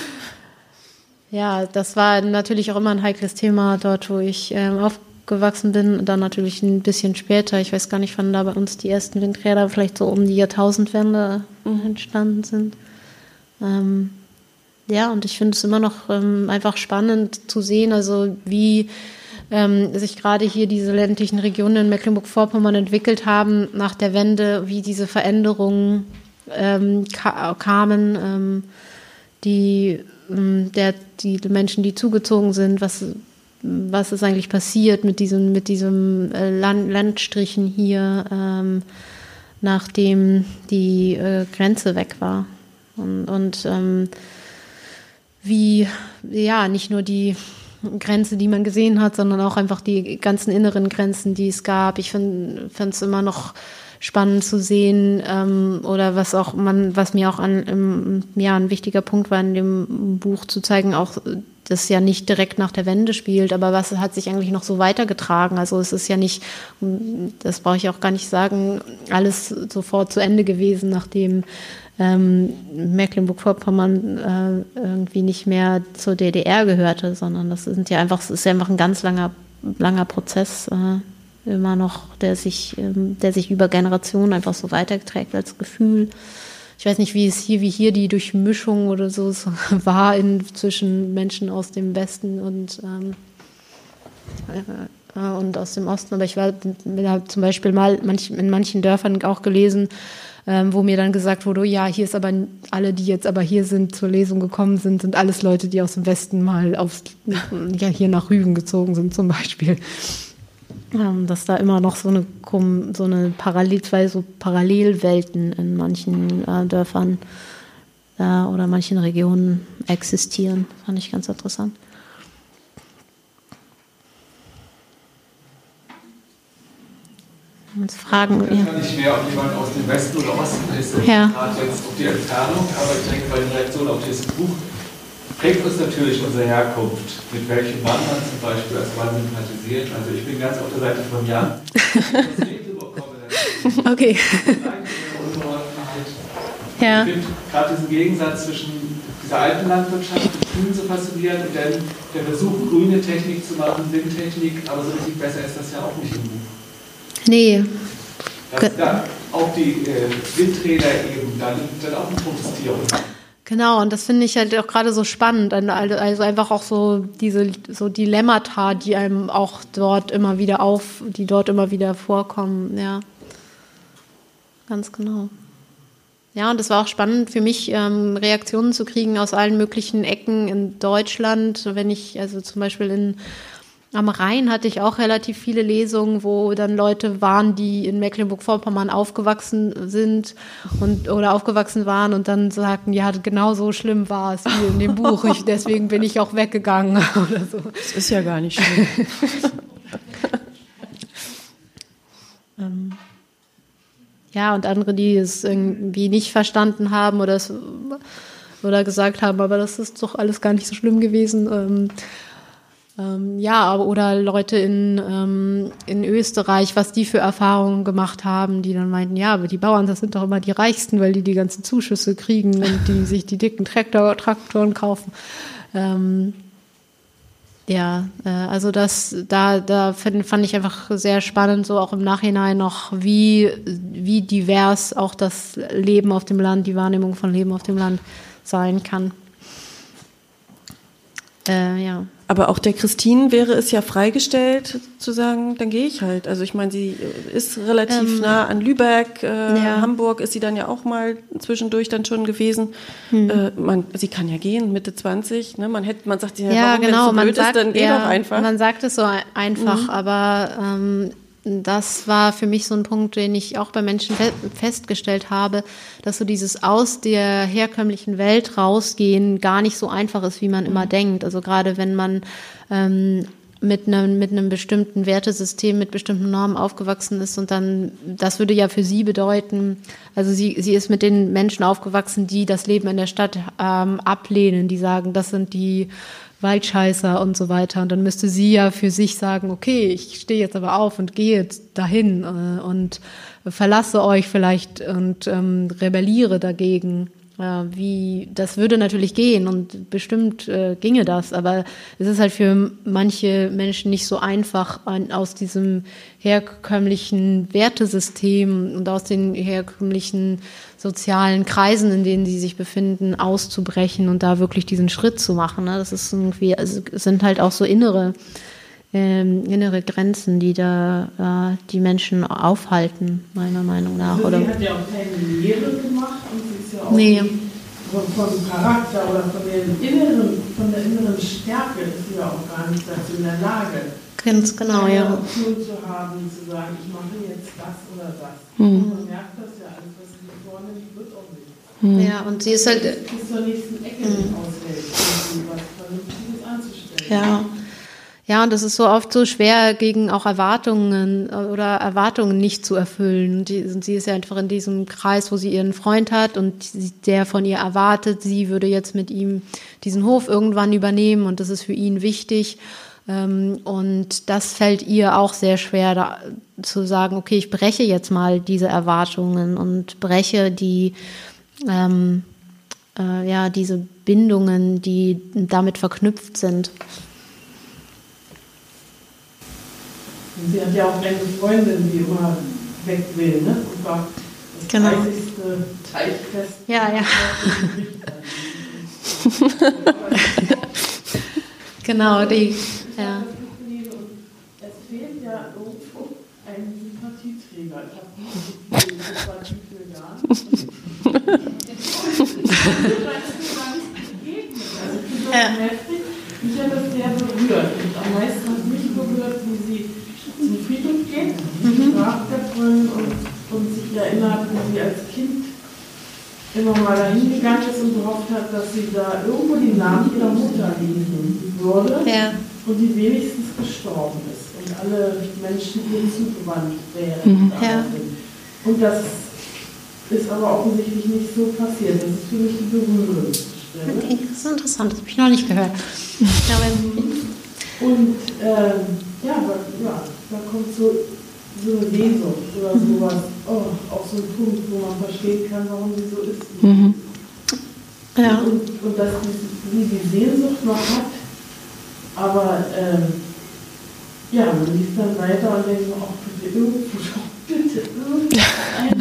ja, das war natürlich auch immer ein heikles Thema dort, wo ich ähm, aufgewachsen bin. Dann natürlich ein bisschen später. Ich weiß gar nicht, wann da bei uns die ersten Windräder vielleicht so um die Jahrtausendwende entstanden sind. Ähm, ja, und ich finde es immer noch ähm, einfach spannend zu sehen, also wie ähm, sich gerade hier diese ländlichen Regionen in Mecklenburg-Vorpommern entwickelt haben nach der Wende, wie diese Veränderungen ähm, ka kamen, ähm, die, ähm, der, die Menschen, die zugezogen sind, was, was ist eigentlich passiert mit diesem, mit diesem äh, Land, Landstrichen hier, ähm, nachdem die äh, Grenze weg war. Und, und ähm, wie, ja, nicht nur die Grenze, die man gesehen hat, sondern auch einfach die ganzen inneren Grenzen, die es gab. Ich finde es immer noch spannend zu sehen ähm, oder was auch man, was mir auch an, im, ja, ein wichtiger Punkt war in dem Buch zu zeigen, auch das ja nicht direkt nach der Wende spielt, aber was hat sich eigentlich noch so weitergetragen? Also es ist ja nicht, das brauche ich auch gar nicht sagen, alles sofort zu Ende gewesen, nachdem ähm, Mecklenburg-Vorpommern äh, irgendwie nicht mehr zur DDR gehörte, sondern das sind ja einfach, es ist ja einfach ein ganz langer, langer Prozess äh, immer noch, der sich, ähm, der sich über Generationen einfach so weiterträgt als Gefühl. Ich weiß nicht, wie es hier, wie hier die Durchmischung oder so war in, zwischen Menschen aus dem Westen und ähm, äh, und aus dem Osten. Aber ich war bin zum Beispiel mal manch, in manchen Dörfern auch gelesen, ähm, wo mir dann gesagt wurde, ja, hier ist aber alle, die jetzt aber hier sind, zur Lesung gekommen sind, sind alles Leute, die aus dem Westen mal aufs, ja, hier nach Rügen gezogen sind zum Beispiel. Ähm, dass da immer noch so eine, so eine Parallel, zwei so Parallelwelten in manchen äh, Dörfern äh, oder manchen Regionen existieren. Fand ich ganz interessant. Uns fragen. Ich weiß nicht mehr, ob jemand aus dem Westen oder Osten ist, Ja. gerade jetzt auf die Entfernung, aber ich denke, bei den Reaktionen auf dieses Buch prägt uns natürlich unsere Herkunft, mit welchem Mann man zum Beispiel als Mann sympathisiert. Also ich bin ganz auf der Seite von Jan. Okay. Ja. Ich finde gerade diesen Gegensatz zwischen dieser alten Landwirtschaft, dem Grün so faszinierend und dann der Versuch, grüne Technik zu machen, Windtechnik, aber so richtig besser ist das ja auch nicht im Buch. Nee. Dass dann auch die äh, Windräder eben dann, dann auch ein Protestierung. Genau, und das finde ich halt auch gerade so spannend. Also einfach auch so diese so Dilemmata, die einem auch dort immer wieder auf, die dort immer wieder vorkommen, ja. Ganz genau. Ja, und es war auch spannend für mich, ähm, Reaktionen zu kriegen aus allen möglichen Ecken in Deutschland. Wenn ich, also zum Beispiel in am Rhein hatte ich auch relativ viele Lesungen, wo dann Leute waren, die in Mecklenburg-Vorpommern aufgewachsen sind und oder aufgewachsen waren und dann sagten, ja, genau so schlimm war es wie in dem Buch. Ich, deswegen bin ich auch weggegangen oder so. Das ist ja gar nicht schlimm. Ähm, ja, und andere, die es irgendwie nicht verstanden haben oder es oder gesagt haben, aber das ist doch alles gar nicht so schlimm gewesen. Ähm, ähm, ja, oder Leute in, ähm, in Österreich, was die für Erfahrungen gemacht haben, die dann meinten, ja, aber die Bauern, das sind doch immer die Reichsten, weil die die ganzen Zuschüsse kriegen und die sich die dicken Traktor, Traktoren kaufen. Ähm, ja, äh, also das, da, da find, fand ich einfach sehr spannend, so auch im Nachhinein noch, wie, wie divers auch das Leben auf dem Land, die Wahrnehmung von Leben auf dem Land sein kann. Äh, ja. Aber auch der Christine wäre es ja freigestellt zu sagen, dann gehe ich halt. Also ich meine, sie ist relativ Ähm, nah an Lübeck, äh, ja. Hamburg ist sie dann ja auch mal zwischendurch dann schon gewesen. Hm. Äh, man, sie kann ja gehen, Mitte 20. Ne? Man, hätte, man sagt ja, Ja, warum, genau. so man blöd sagt, ist, dann geh ja, doch einfach. Mhm. Man sagt es so ein- einfach, aber ähm, das war für mich so ein Punkt, den ich auch bei Menschen fe festgestellt habe, dass so dieses aus der herkömmlichen Welt rausgehen gar nicht so einfach ist, wie man Mhm. immer denkt. Also gerade wenn man ähm, mit einem, mit einem bestimmten Wertesystem, mit bestimmten Normen aufgewachsen ist und dann, das würde ja für sie bedeuten, also sie, sie ist mit den Menschen aufgewachsen, die das Leben in der Stadt ähm, ablehnen, die sagen, das sind die Waldscheißer und so weiter. Und dann müsste sie ja für sich sagen, okay, ich stehe jetzt aber auf und gehe dahin äh, und verlasse euch vielleicht und ähm, rebelliere dagegen. Äh, wie, das würde natürlich gehen und bestimmt äh, ginge das, aber es ist halt für manche Menschen nicht so einfach, ein, aus diesem herkömmlichen Wertesystem und aus den herkömmlichen sozialen Kreisen, in denen sie sich befinden, auszubrechen und da wirklich diesen Schritt zu machen. Ne? Das ist irgendwie, also es sind halt auch so innere, ähm, innere Grenzen, die da äh, die Menschen aufhalten, meiner Meinung nach. Also oder? sie hat ja auch keine Lehre gemacht und sie ist ja auch Nee. von, vom Charakter oder von, den inneren, von der inneren Stärke ist sie ja auch gar nicht dazu in der Lage. Ganz genau, ja. Option zu haben, zu sagen, ich mache jetzt das oder das. Mhm. Man merkt das ja, alles, was sie vornimmt, wird nicht. Ja, und sie ist halt, Bis zur nächsten Ecke anzustellen. Ja. Ja, und das ist so oft so schwer, gegen auch Erwartungen äh, oder Erwartungen nicht zu erfüllen. Und, die, und sie ist ja einfach in diesem Kreis, wo sie ihren Freund hat und der von ihr erwartet, sie würde jetzt mit ihm diesen Hof irgendwann übernehmen und das ist für ihn wichtig. Ähm, Und das fällt ihr auch sehr schwer, da, zu sagen, okay, ich breche jetzt mal diese Erwartungen und breche die, ähm, äh, ja, diese Bindungen, die damit verknüpft sind. Sie hat ja auch eine Freundin, die immer weg will, ne? Und war das Genau. 30. Teichfest. Ja, ja. Genau, die, ja. Es fehlt ja irgendwo ein Sympathieträger. Ich habe nicht das war Heftig. Mich hat das sehr berührt. Und am meisten hat mich berührt, wie sie zum Friedhof geht, mhm. der Freundin und, und sich erinnert, wie sie als Kind immer mal dahin gegangen ist und gehofft hat, dass sie da irgendwo den Namen ihrer Mutter lesen würde Ja. und die wenigstens gestorben ist und alle Menschen ihr zugewandt wären. Ja. daraufhin. Und das ist aber offensichtlich nicht so passiert. Das ist für mich die berührendste Stelle. Okay, das ist interessant, das habe ich noch nicht gehört. Wenn, Und ähm, ja, aber, ja, da kommt so, so eine Sehnsucht oder sowas, oh, auch so ein Punkt, wo man verstehen kann, warum sie so ist. ja. Und, und dass sie die Sehnsucht noch hat, aber ähm, ja, man liest dann weiter und denkt so, ach bitte irgendwo, bitte Mensch oder irgendwas.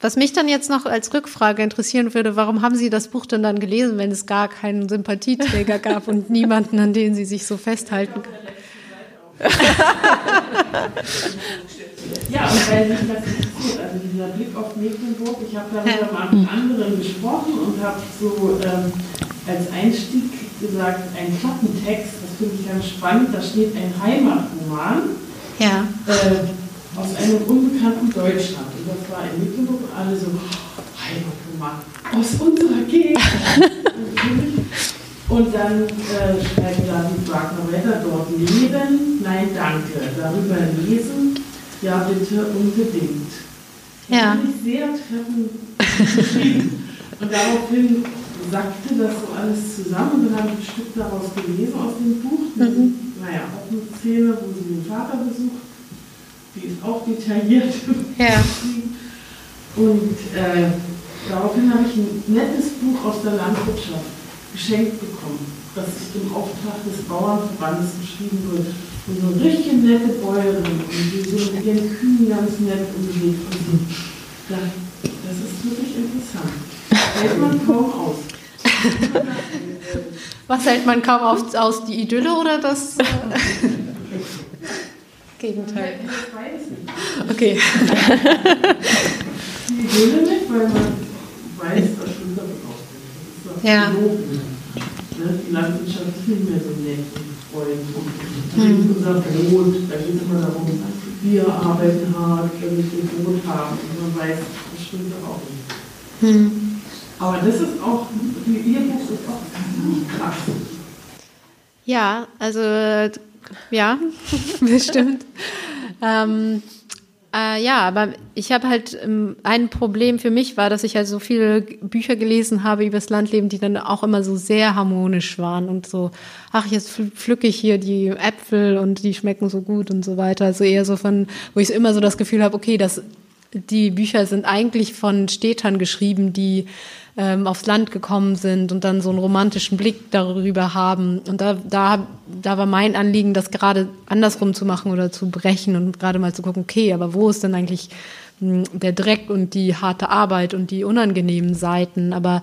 Was mich dann jetzt noch als Rückfrage interessieren würde, warum haben Sie das Buch denn dann gelesen, wenn es gar keinen Sympathieträger gab und niemanden, an den Sie sich so festhalten? Ja, und weil mich das interessiert, also dieser Blick auf Mecklenburg, ich habe da mit einem anderen gesprochen und habe so ähm, als Einstieg gesagt, ein Klappentext, das finde ich ganz spannend, da steht ein Heimatroman Ja. äh, aus einem unbekannten Deutschland. Und das war in Mecklenburg und alle so, Heimatroman, aus unserer Gegend. Und dann äh, schreibt David Wagner weiter, dort leben, nein danke, darüber lesen, ja bitte unbedingt. Das Ja. finde ich sehr treffend geschrieben. Und daraufhin sackte das so alles zusammen und dann habe ich ein Stück daraus gelesen aus dem Buch. Mhm. Naja, auch eine Szene, wo sie den Vater besucht. Die ist auch detailliert Ja. geschrieben. Und äh, daraufhin habe ich ein nettes Buch aus der Landwirtschaft geschenkt bekommen, das im Auftrag des Bauernverbandes geschrieben wird. Und so eine richtig nette Bäuerin, und die so mit ihren Kühen ganz nett umgeht. Und so. Da, das ist wirklich interessant. Hält man kaum aus. Was hält man kaum aus, die Idylle oder das äh, Gegenteil? Das ich. Okay. Die Hülle nicht, weil man weiß, was damit aus. Ja. Ne? Die Landwirtschaft ist nicht mehr so nett und freundlich. Mhm. Unser Brot, da geht es immer darum, wir arbeiten hart, damit wir Brot haben. Und man weiß, das stimmt auch nicht. Hm. Aber das ist auch, die- ihr Buch ist auch krass. Ja, also ja, bestimmt. Ähm, Äh, ja, aber ich habe halt ähm, ein Problem für mich war, dass ich halt so viele Bücher gelesen habe über das Landleben, die dann auch immer so sehr harmonisch waren und so, ach, jetzt pflücke ich hier die Äpfel und die schmecken so gut und so weiter. Also eher so von, wo ich immer so das Gefühl habe, okay, das, die Bücher sind eigentlich von Städtern geschrieben, die ähm, aufs Land gekommen sind und dann so einen romantischen Blick darüber haben. Und da, da, da war mein Anliegen, das gerade andersrum zu machen oder zu brechen und gerade mal zu gucken, okay, aber wo ist denn eigentlich hm, der Dreck und die harte Arbeit und die unangenehmen Seiten? Aber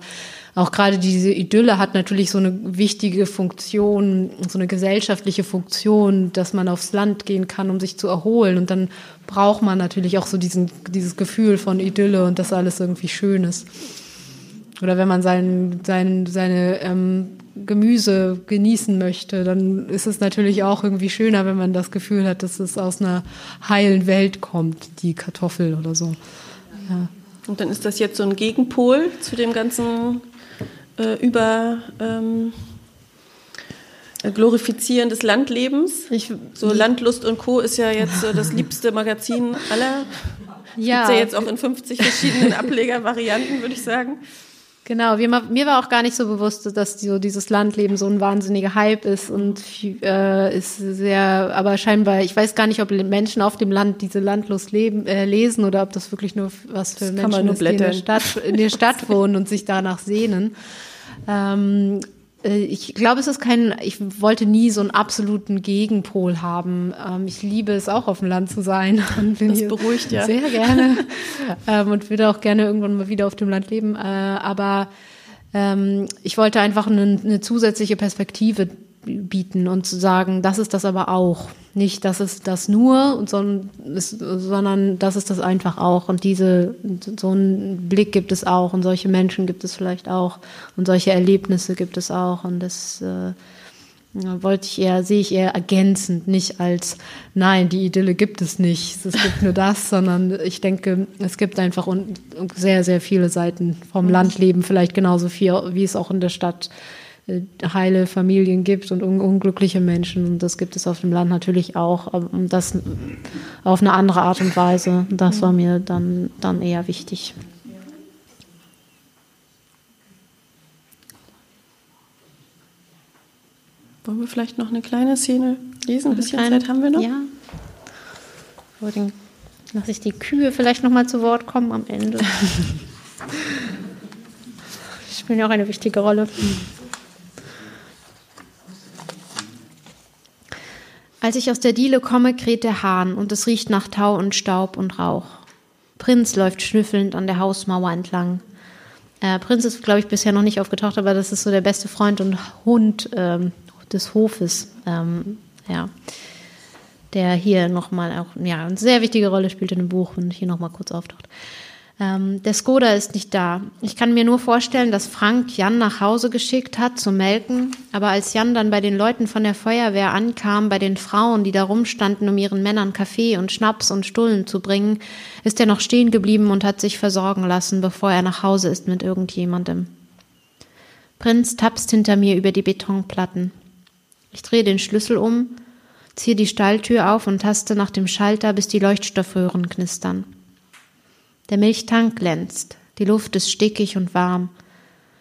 auch gerade diese Idylle hat natürlich so eine wichtige Funktion, so eine gesellschaftliche Funktion, dass man aufs Land gehen kann, um sich zu erholen. Und dann braucht man natürlich auch so diesen, dieses Gefühl von Idylle und dass alles irgendwie schön ist. Oder wenn man sein, sein, seine ähm, Gemüse genießen möchte, dann ist es natürlich auch irgendwie schöner, wenn man das Gefühl hat, dass es aus einer heilen Welt kommt, die Kartoffel oder so. Ja. Und dann ist das jetzt so ein Gegenpol zu dem ganzen äh, über ähm, Glorifizieren des Landlebens. Ich, so Landlust und Co. ist ja jetzt so das liebste Magazin aller. Ja. Gibt's ja jetzt auch in 50 verschiedenen Ablegervarianten, würde ich sagen. Genau, mir, mir war auch gar nicht so bewusst, dass so dieses Landleben so ein wahnsinniger Hype ist und äh, ist sehr, aber scheinbar, ich weiß gar nicht, ob Menschen auf dem Land diese Landlust leben, äh, lesen oder ob das wirklich nur was für das Menschen ist, die in der, Stadt, in der Stadt wohnen und sich danach sehnen. Ähm, äh, ich glaube, es ist kein, ich wollte nie so einen absoluten Gegenpol haben. Ähm, ich liebe es auch auf dem Land zu sein. Und bin das beruhigt ja. Sehr gerne. ähm, und würde auch gerne irgendwann mal wieder auf dem Land leben. Äh, aber ähm, ich wollte einfach eine, eine zusätzliche Perspektive bieten und zu sagen, das ist das aber auch. Nicht, das ist das nur, sondern das ist das einfach auch. Und diese, so einen Blick gibt es auch und solche Menschen gibt es vielleicht auch und solche Erlebnisse gibt es auch. Und das äh, wollte ich eher, sehe ich eher ergänzend, nicht als, nein, die Idylle gibt es nicht, es gibt nur das, sondern ich denke, es gibt einfach sehr, sehr viele Seiten vom Landleben, vielleicht genauso viel, wie es auch in der Stadt äh, heile Familien gibt und un unglückliche Menschen. Und das gibt es auf dem Land natürlich auch. Und das auf eine andere Art und Weise. Das war mir dann, dann eher wichtig. Wollen wir vielleicht noch eine kleine Szene lesen? Ein bisschen Zeit haben wir noch. Ja. Lasse ich die Kühe vielleicht noch mal zu Wort kommen am Ende. Spielen ja auch eine wichtige Rolle. Als ich aus der Diele komme, kräht der Hahn und es riecht nach Tau und Staub und Rauch. Prinz läuft schnüffelnd an der Hausmauer entlang. Äh, Prinz ist, glaube ich, bisher noch nicht aufgetaucht, aber das ist so der beste Freund und Hund ähm, des Hofes. Ähm, ja. Der hier nochmal auch ja, eine sehr wichtige Rolle spielt in dem Buch und hier nochmal kurz auftaucht. Ähm, der Skoda ist nicht da. Ich kann mir nur vorstellen, dass Frank Jan nach Hause geschickt hat zum Melken, aber als Jan dann bei den Leuten von der Feuerwehr ankam, bei den Frauen, die da rumstanden, um ihren Männern Kaffee und Schnaps und Stullen zu bringen, ist er noch stehen geblieben und hat sich versorgen lassen, bevor er nach Hause ist mit irgendjemandem. Prinz tapst hinter mir über die Betonplatten. Ich drehe den Schlüssel um, ziehe die Stalltür auf und taste nach dem Schalter, bis die Leuchtstoffröhren knistern. Der Milchtank glänzt, die Luft ist stickig und warm.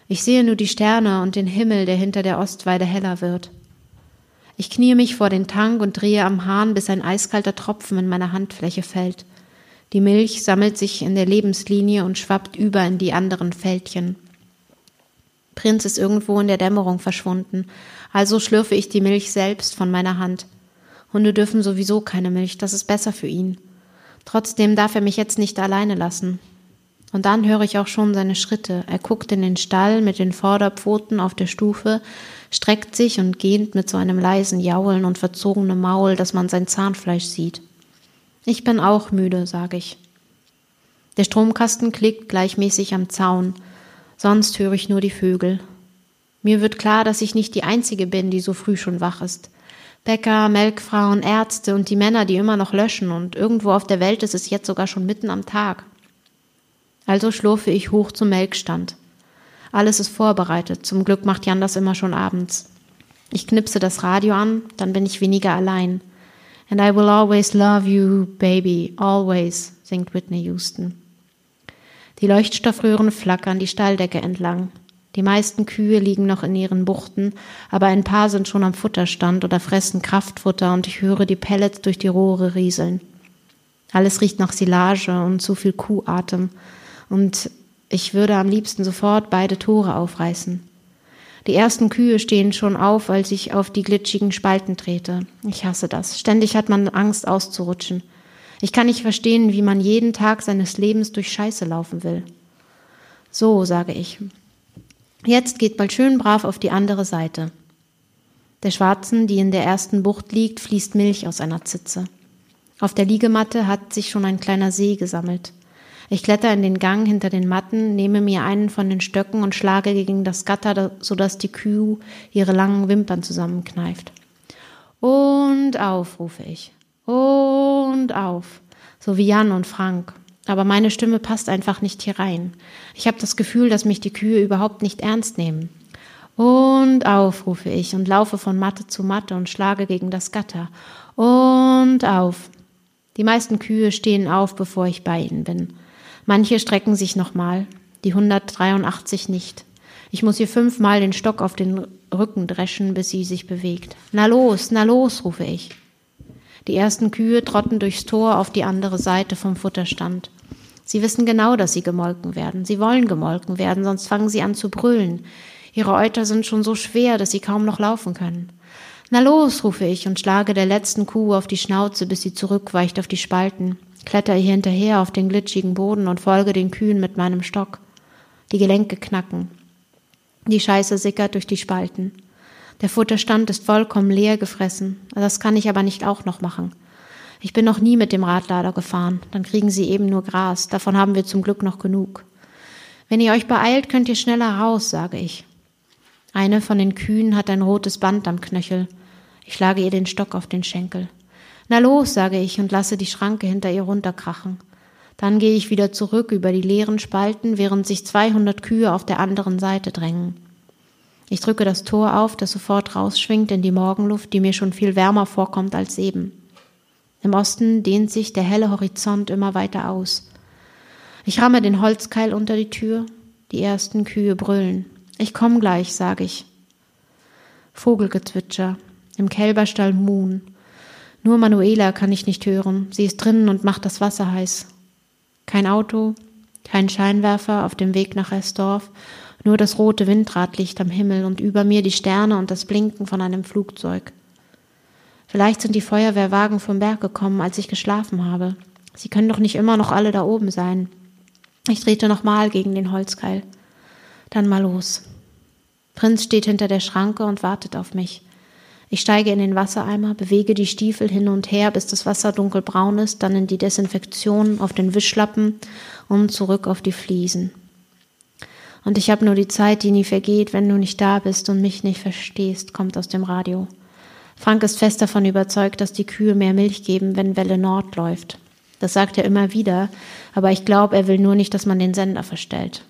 Ich sehe nur die Sterne und den Himmel, der hinter der Ostweide heller wird. Ich kniee mich vor den Tank und drehe am Hahn, bis ein eiskalter Tropfen in meine Handfläche fällt. Die Milch sammelt sich in der Lebenslinie und schwappt über in die anderen Fältchen. Prinz ist irgendwo in der Dämmerung verschwunden, also schlürfe ich die Milch selbst von meiner Hand. Hunde dürfen sowieso keine Milch, das ist besser für ihn. Trotzdem darf er mich jetzt nicht alleine lassen. Und dann höre ich auch schon seine Schritte. Er guckt in den Stall mit den Vorderpfoten auf der Stufe, streckt sich und gähnt mit so einem leisen Jaulen und verzogenem Maul, dass man sein Zahnfleisch sieht. Ich bin auch müde, sage ich. Der Stromkasten klickt gleichmäßig am Zaun, sonst höre ich nur die Vögel. Mir wird klar, dass ich nicht die Einzige bin, die so früh schon wach ist. Bäcker, Melkfrauen, Ärzte und die Männer, die immer noch löschen und irgendwo auf der Welt ist es jetzt sogar schon mitten am Tag. Also schlurfe ich hoch zum Melkstand. Alles ist vorbereitet, zum Glück macht Jan das immer schon abends. Ich knipse das Radio an, dann bin ich weniger allein. And I will always love you, baby, always, singt Whitney Houston. Die Leuchtstoffröhren flackern die Stalldecke entlang. Die meisten Kühe liegen noch in ihren Buchten, aber ein paar sind schon am Futterstand oder fressen Kraftfutter und ich höre die Pellets durch die Rohre rieseln. Alles riecht nach Silage und zu viel Kuhatem und ich würde am liebsten sofort beide Tore aufreißen. Die ersten Kühe stehen schon auf, als ich auf die glitschigen Spalten trete. Ich hasse das. Ständig hat man Angst auszurutschen. Ich kann nicht verstehen, wie man jeden Tag seines Lebens durch Scheiße laufen will. So, sage ich. Jetzt geht mal schön brav auf die andere Seite. Der Schwarzen, die in der ersten Bucht liegt, fließt Milch aus einer Zitze. Auf der Liegematte hat sich schon ein kleiner See gesammelt. Ich kletter in den Gang hinter den Matten, nehme mir einen von den Stöcken und schlage gegen das Gatter, sodass die Kuh ihre langen Wimpern zusammenkneift. Und auf, rufe ich. Und auf. So wie Jan und Frank. Aber meine Stimme passt einfach nicht hier rein. Ich habe das Gefühl, dass mich die Kühe überhaupt nicht ernst nehmen. Und auf, rufe ich und laufe von Matte zu Matte und schlage gegen das Gatter. Und auf. Die meisten Kühe stehen auf, bevor ich bei ihnen bin. Manche strecken sich nochmal, die 183 nicht. Ich muss ihr fünfmal den Stock auf den Rücken dreschen, bis sie sich bewegt. Na los, na los, rufe ich. Die ersten Kühe trotten durchs Tor auf die andere Seite vom Futterstand. Sie wissen genau, dass sie gemolken werden. Sie wollen gemolken werden, sonst fangen sie an zu brüllen. Ihre Euter sind schon so schwer, dass sie kaum noch laufen können. Na los, rufe ich und schlage der letzten Kuh auf die Schnauze, bis sie zurückweicht auf die Spalten kletter hier hinterher auf den glitschigen Boden und folge den Kühen mit meinem Stock. Die Gelenke knacken. Die Scheiße sickert durch die Spalten. Der Futterstand ist vollkommen leer gefressen. Das kann ich aber nicht auch noch machen. Ich bin noch nie mit dem Radlader gefahren. Dann kriegen sie eben nur Gras. Davon haben wir zum Glück noch genug. Wenn ihr euch beeilt, könnt ihr schneller raus, sage ich. Eine von den Kühen hat ein rotes Band am Knöchel. Ich schlage ihr den Stock auf den Schenkel. Na los, sage ich und lasse die Schranke hinter ihr runterkrachen. Dann gehe ich wieder zurück über die leeren Spalten, während sich 200 Kühe auf der anderen Seite drängen. Ich drücke das Tor auf, das sofort rausschwingt in die Morgenluft, die mir schon viel wärmer vorkommt als eben. Im Osten dehnt sich der helle Horizont immer weiter aus. Ich ramme den Holzkeil unter die Tür. Die ersten Kühe brüllen. Ich komm gleich, sage ich. Vogelgezwitscher. Im Kälberstall Muhn. Nur Manuela kann ich nicht hören. Sie ist drinnen und macht das Wasser heiß. Kein Auto, kein Scheinwerfer auf dem Weg nach Esdorf, nur das rote Windradlicht am Himmel und über mir die Sterne und das Blinken von einem Flugzeug. Vielleicht sind die Feuerwehrwagen vom Berg gekommen, als ich geschlafen habe. Sie können doch nicht immer noch alle da oben sein. Ich drehte nochmal gegen den Holzkeil. Dann mal los. Prinz steht hinter der Schranke und wartet auf mich. Ich steige in den Wassereimer, bewege die Stiefel hin und her, bis das Wasser dunkelbraun ist, dann in die Desinfektion auf den Wischlappen und zurück auf die Fliesen. Und ich habe nur die Zeit, die nie vergeht, wenn du nicht da bist und mich nicht verstehst, kommt aus dem Radio. Frank ist fest davon überzeugt, dass die Kühe mehr Milch geben, wenn Welle Nord läuft. Das sagt er immer wieder, aber ich glaube, er will nur nicht, dass man den Sender verstellt.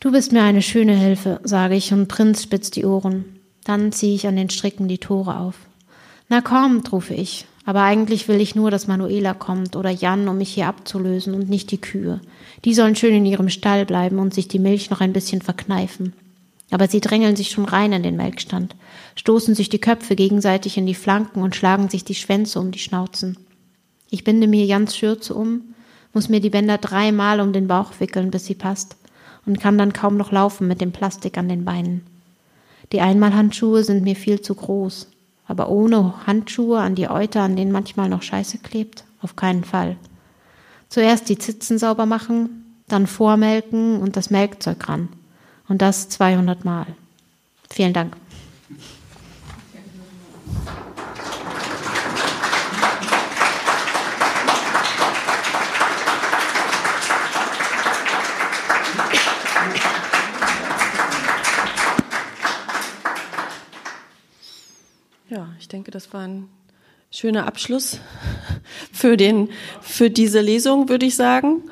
Du bist mir eine schöne Hilfe, sage ich, und Prinz spitzt die Ohren. Dann ziehe ich an den Stricken die Tore auf. Na kommt, rufe ich. Aber eigentlich will ich nur, dass Manuela kommt oder Jan, um mich hier abzulösen und nicht die Kühe. Die sollen schön in ihrem Stall bleiben und sich die Milch noch ein bisschen verkneifen. Aber sie drängeln sich schon rein in den Melkstand, stoßen sich die Köpfe gegenseitig in die Flanken und schlagen sich die Schwänze um die Schnauzen. Ich binde mir Jans Schürze um, muss mir die Bänder dreimal um den Bauch wickeln, bis sie passt, und kann dann kaum noch laufen mit dem Plastik an den Beinen. Die Einmalhandschuhe sind mir viel zu groß. Aber ohne Handschuhe an die Euter, an denen manchmal noch Scheiße klebt? Auf keinen Fall. Zuerst die Zitzen sauber machen, dann vormelken und das Melkzeug ran. Und das 200 Mal. Vielen Dank. Ich denke, das war ein schöner Abschluss für, den, für diese Lesung, würde ich sagen.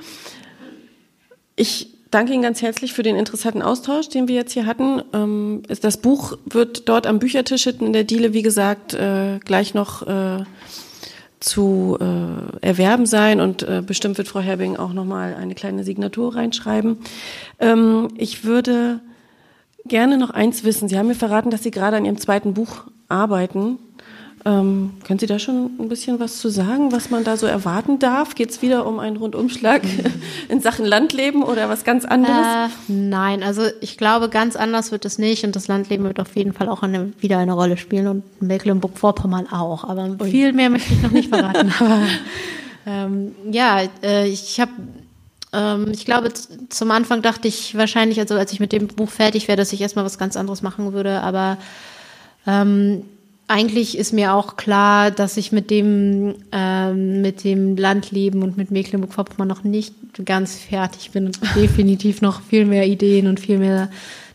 Ich danke Ihnen ganz herzlich für den interessanten Austausch, den wir jetzt hier hatten. Ähm, das Buch wird dort am Büchertisch hinten in der Diele, wie gesagt, äh, gleich noch äh, zu äh, erwerben sein und bestimmt wird Frau Herbing auch nochmal eine kleine Signatur reinschreiben. Ähm, ich würde gerne noch eins wissen. Sie haben mir verraten, dass Sie gerade an Ihrem zweiten Buch arbeiten. Ähm, können Sie da schon ein bisschen was zu sagen, was man da so erwarten darf? Geht es wieder um einen Rundumschlag in Sachen Landleben oder was ganz anderes? Äh, nein, also ich glaube, ganz anders wird es nicht und das Landleben wird auf jeden Fall auch eine, wieder eine Rolle spielen und Mecklenburg-Vorpommern auch. Aber Ui. viel mehr möchte ich noch nicht verraten. Aber ähm, ja, äh, ich habe ähm, ich glaube, zum Anfang dachte ich wahrscheinlich, also als ich mit dem Buch fertig wäre, dass ich erstmal was ganz anderes machen würde, aber ähm, eigentlich ist mir auch klar, dass ich mit dem, ähm, mit dem Landleben und mit Mecklenburg-Vorpommern noch nicht ganz fertig bin und definitiv noch viel mehr Ideen und viel mehr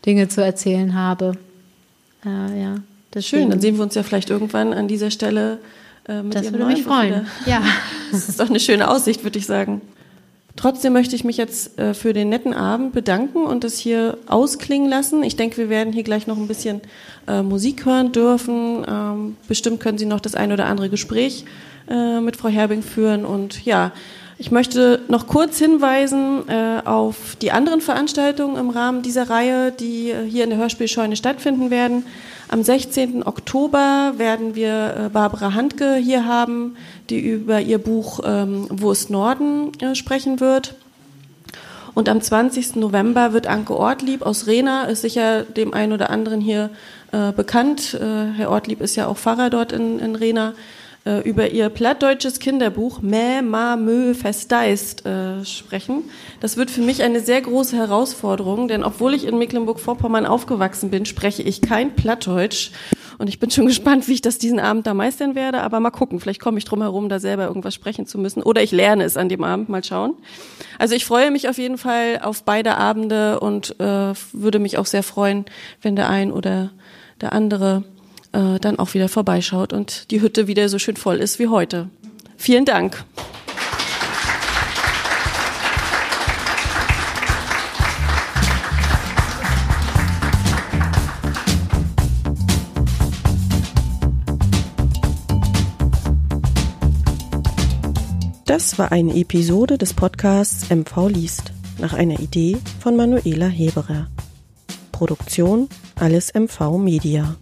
Dinge zu erzählen habe. Äh, ja, Schön, dann sehen wir uns ja vielleicht irgendwann an dieser Stelle äh, mit Das Ihrem würde mich freuen. Wieder. Ja. Das ist doch eine schöne Aussicht, würde ich sagen. Trotzdem möchte ich mich jetzt äh, für den netten Abend bedanken und das hier ausklingen lassen. Ich denke, wir werden hier gleich noch ein bisschen äh, Musik hören dürfen. Ähm, bestimmt können Sie noch das ein oder andere Gespräch äh, mit Frau Herbing führen. Und ja, ich möchte noch kurz hinweisen äh, auf die anderen Veranstaltungen im Rahmen dieser Reihe, die äh, hier in der Hörspielscheune stattfinden werden. Am 16. Oktober werden wir äh, Barbara Handke hier haben, die über ihr Buch ähm, Wo ist Norden äh, sprechen wird. Und am 20. November wird Anke Ortlieb aus Rena, ist sicher dem einen oder anderen hier äh, bekannt. Herr Ortlieb ist ja auch Pfarrer dort in, in Rena äh, über ihr plattdeutsches Kinderbuch Mä, Ma, Mö, Festeist äh, sprechen. Das wird für mich eine sehr große Herausforderung, denn obwohl ich in Mecklenburg-Vorpommern aufgewachsen bin, spreche ich kein Plattdeutsch. Und ich bin schon gespannt, wie ich das diesen Abend da meistern werde. Aber mal gucken, vielleicht komme ich drum herum, da selber irgendwas sprechen zu müssen. Oder ich lerne es an dem Abend, mal schauen. Also ich freue mich auf jeden Fall auf beide Abende und äh, würde mich auch sehr freuen, wenn der ein oder der andere äh, dann auch wieder vorbeischaut und die Hütte wieder so schön voll ist wie heute. Vielen Dank. Das war eine Episode des Podcasts MV liest nach einer Idee von Manuela Heberer. Produktion Alles MV Media.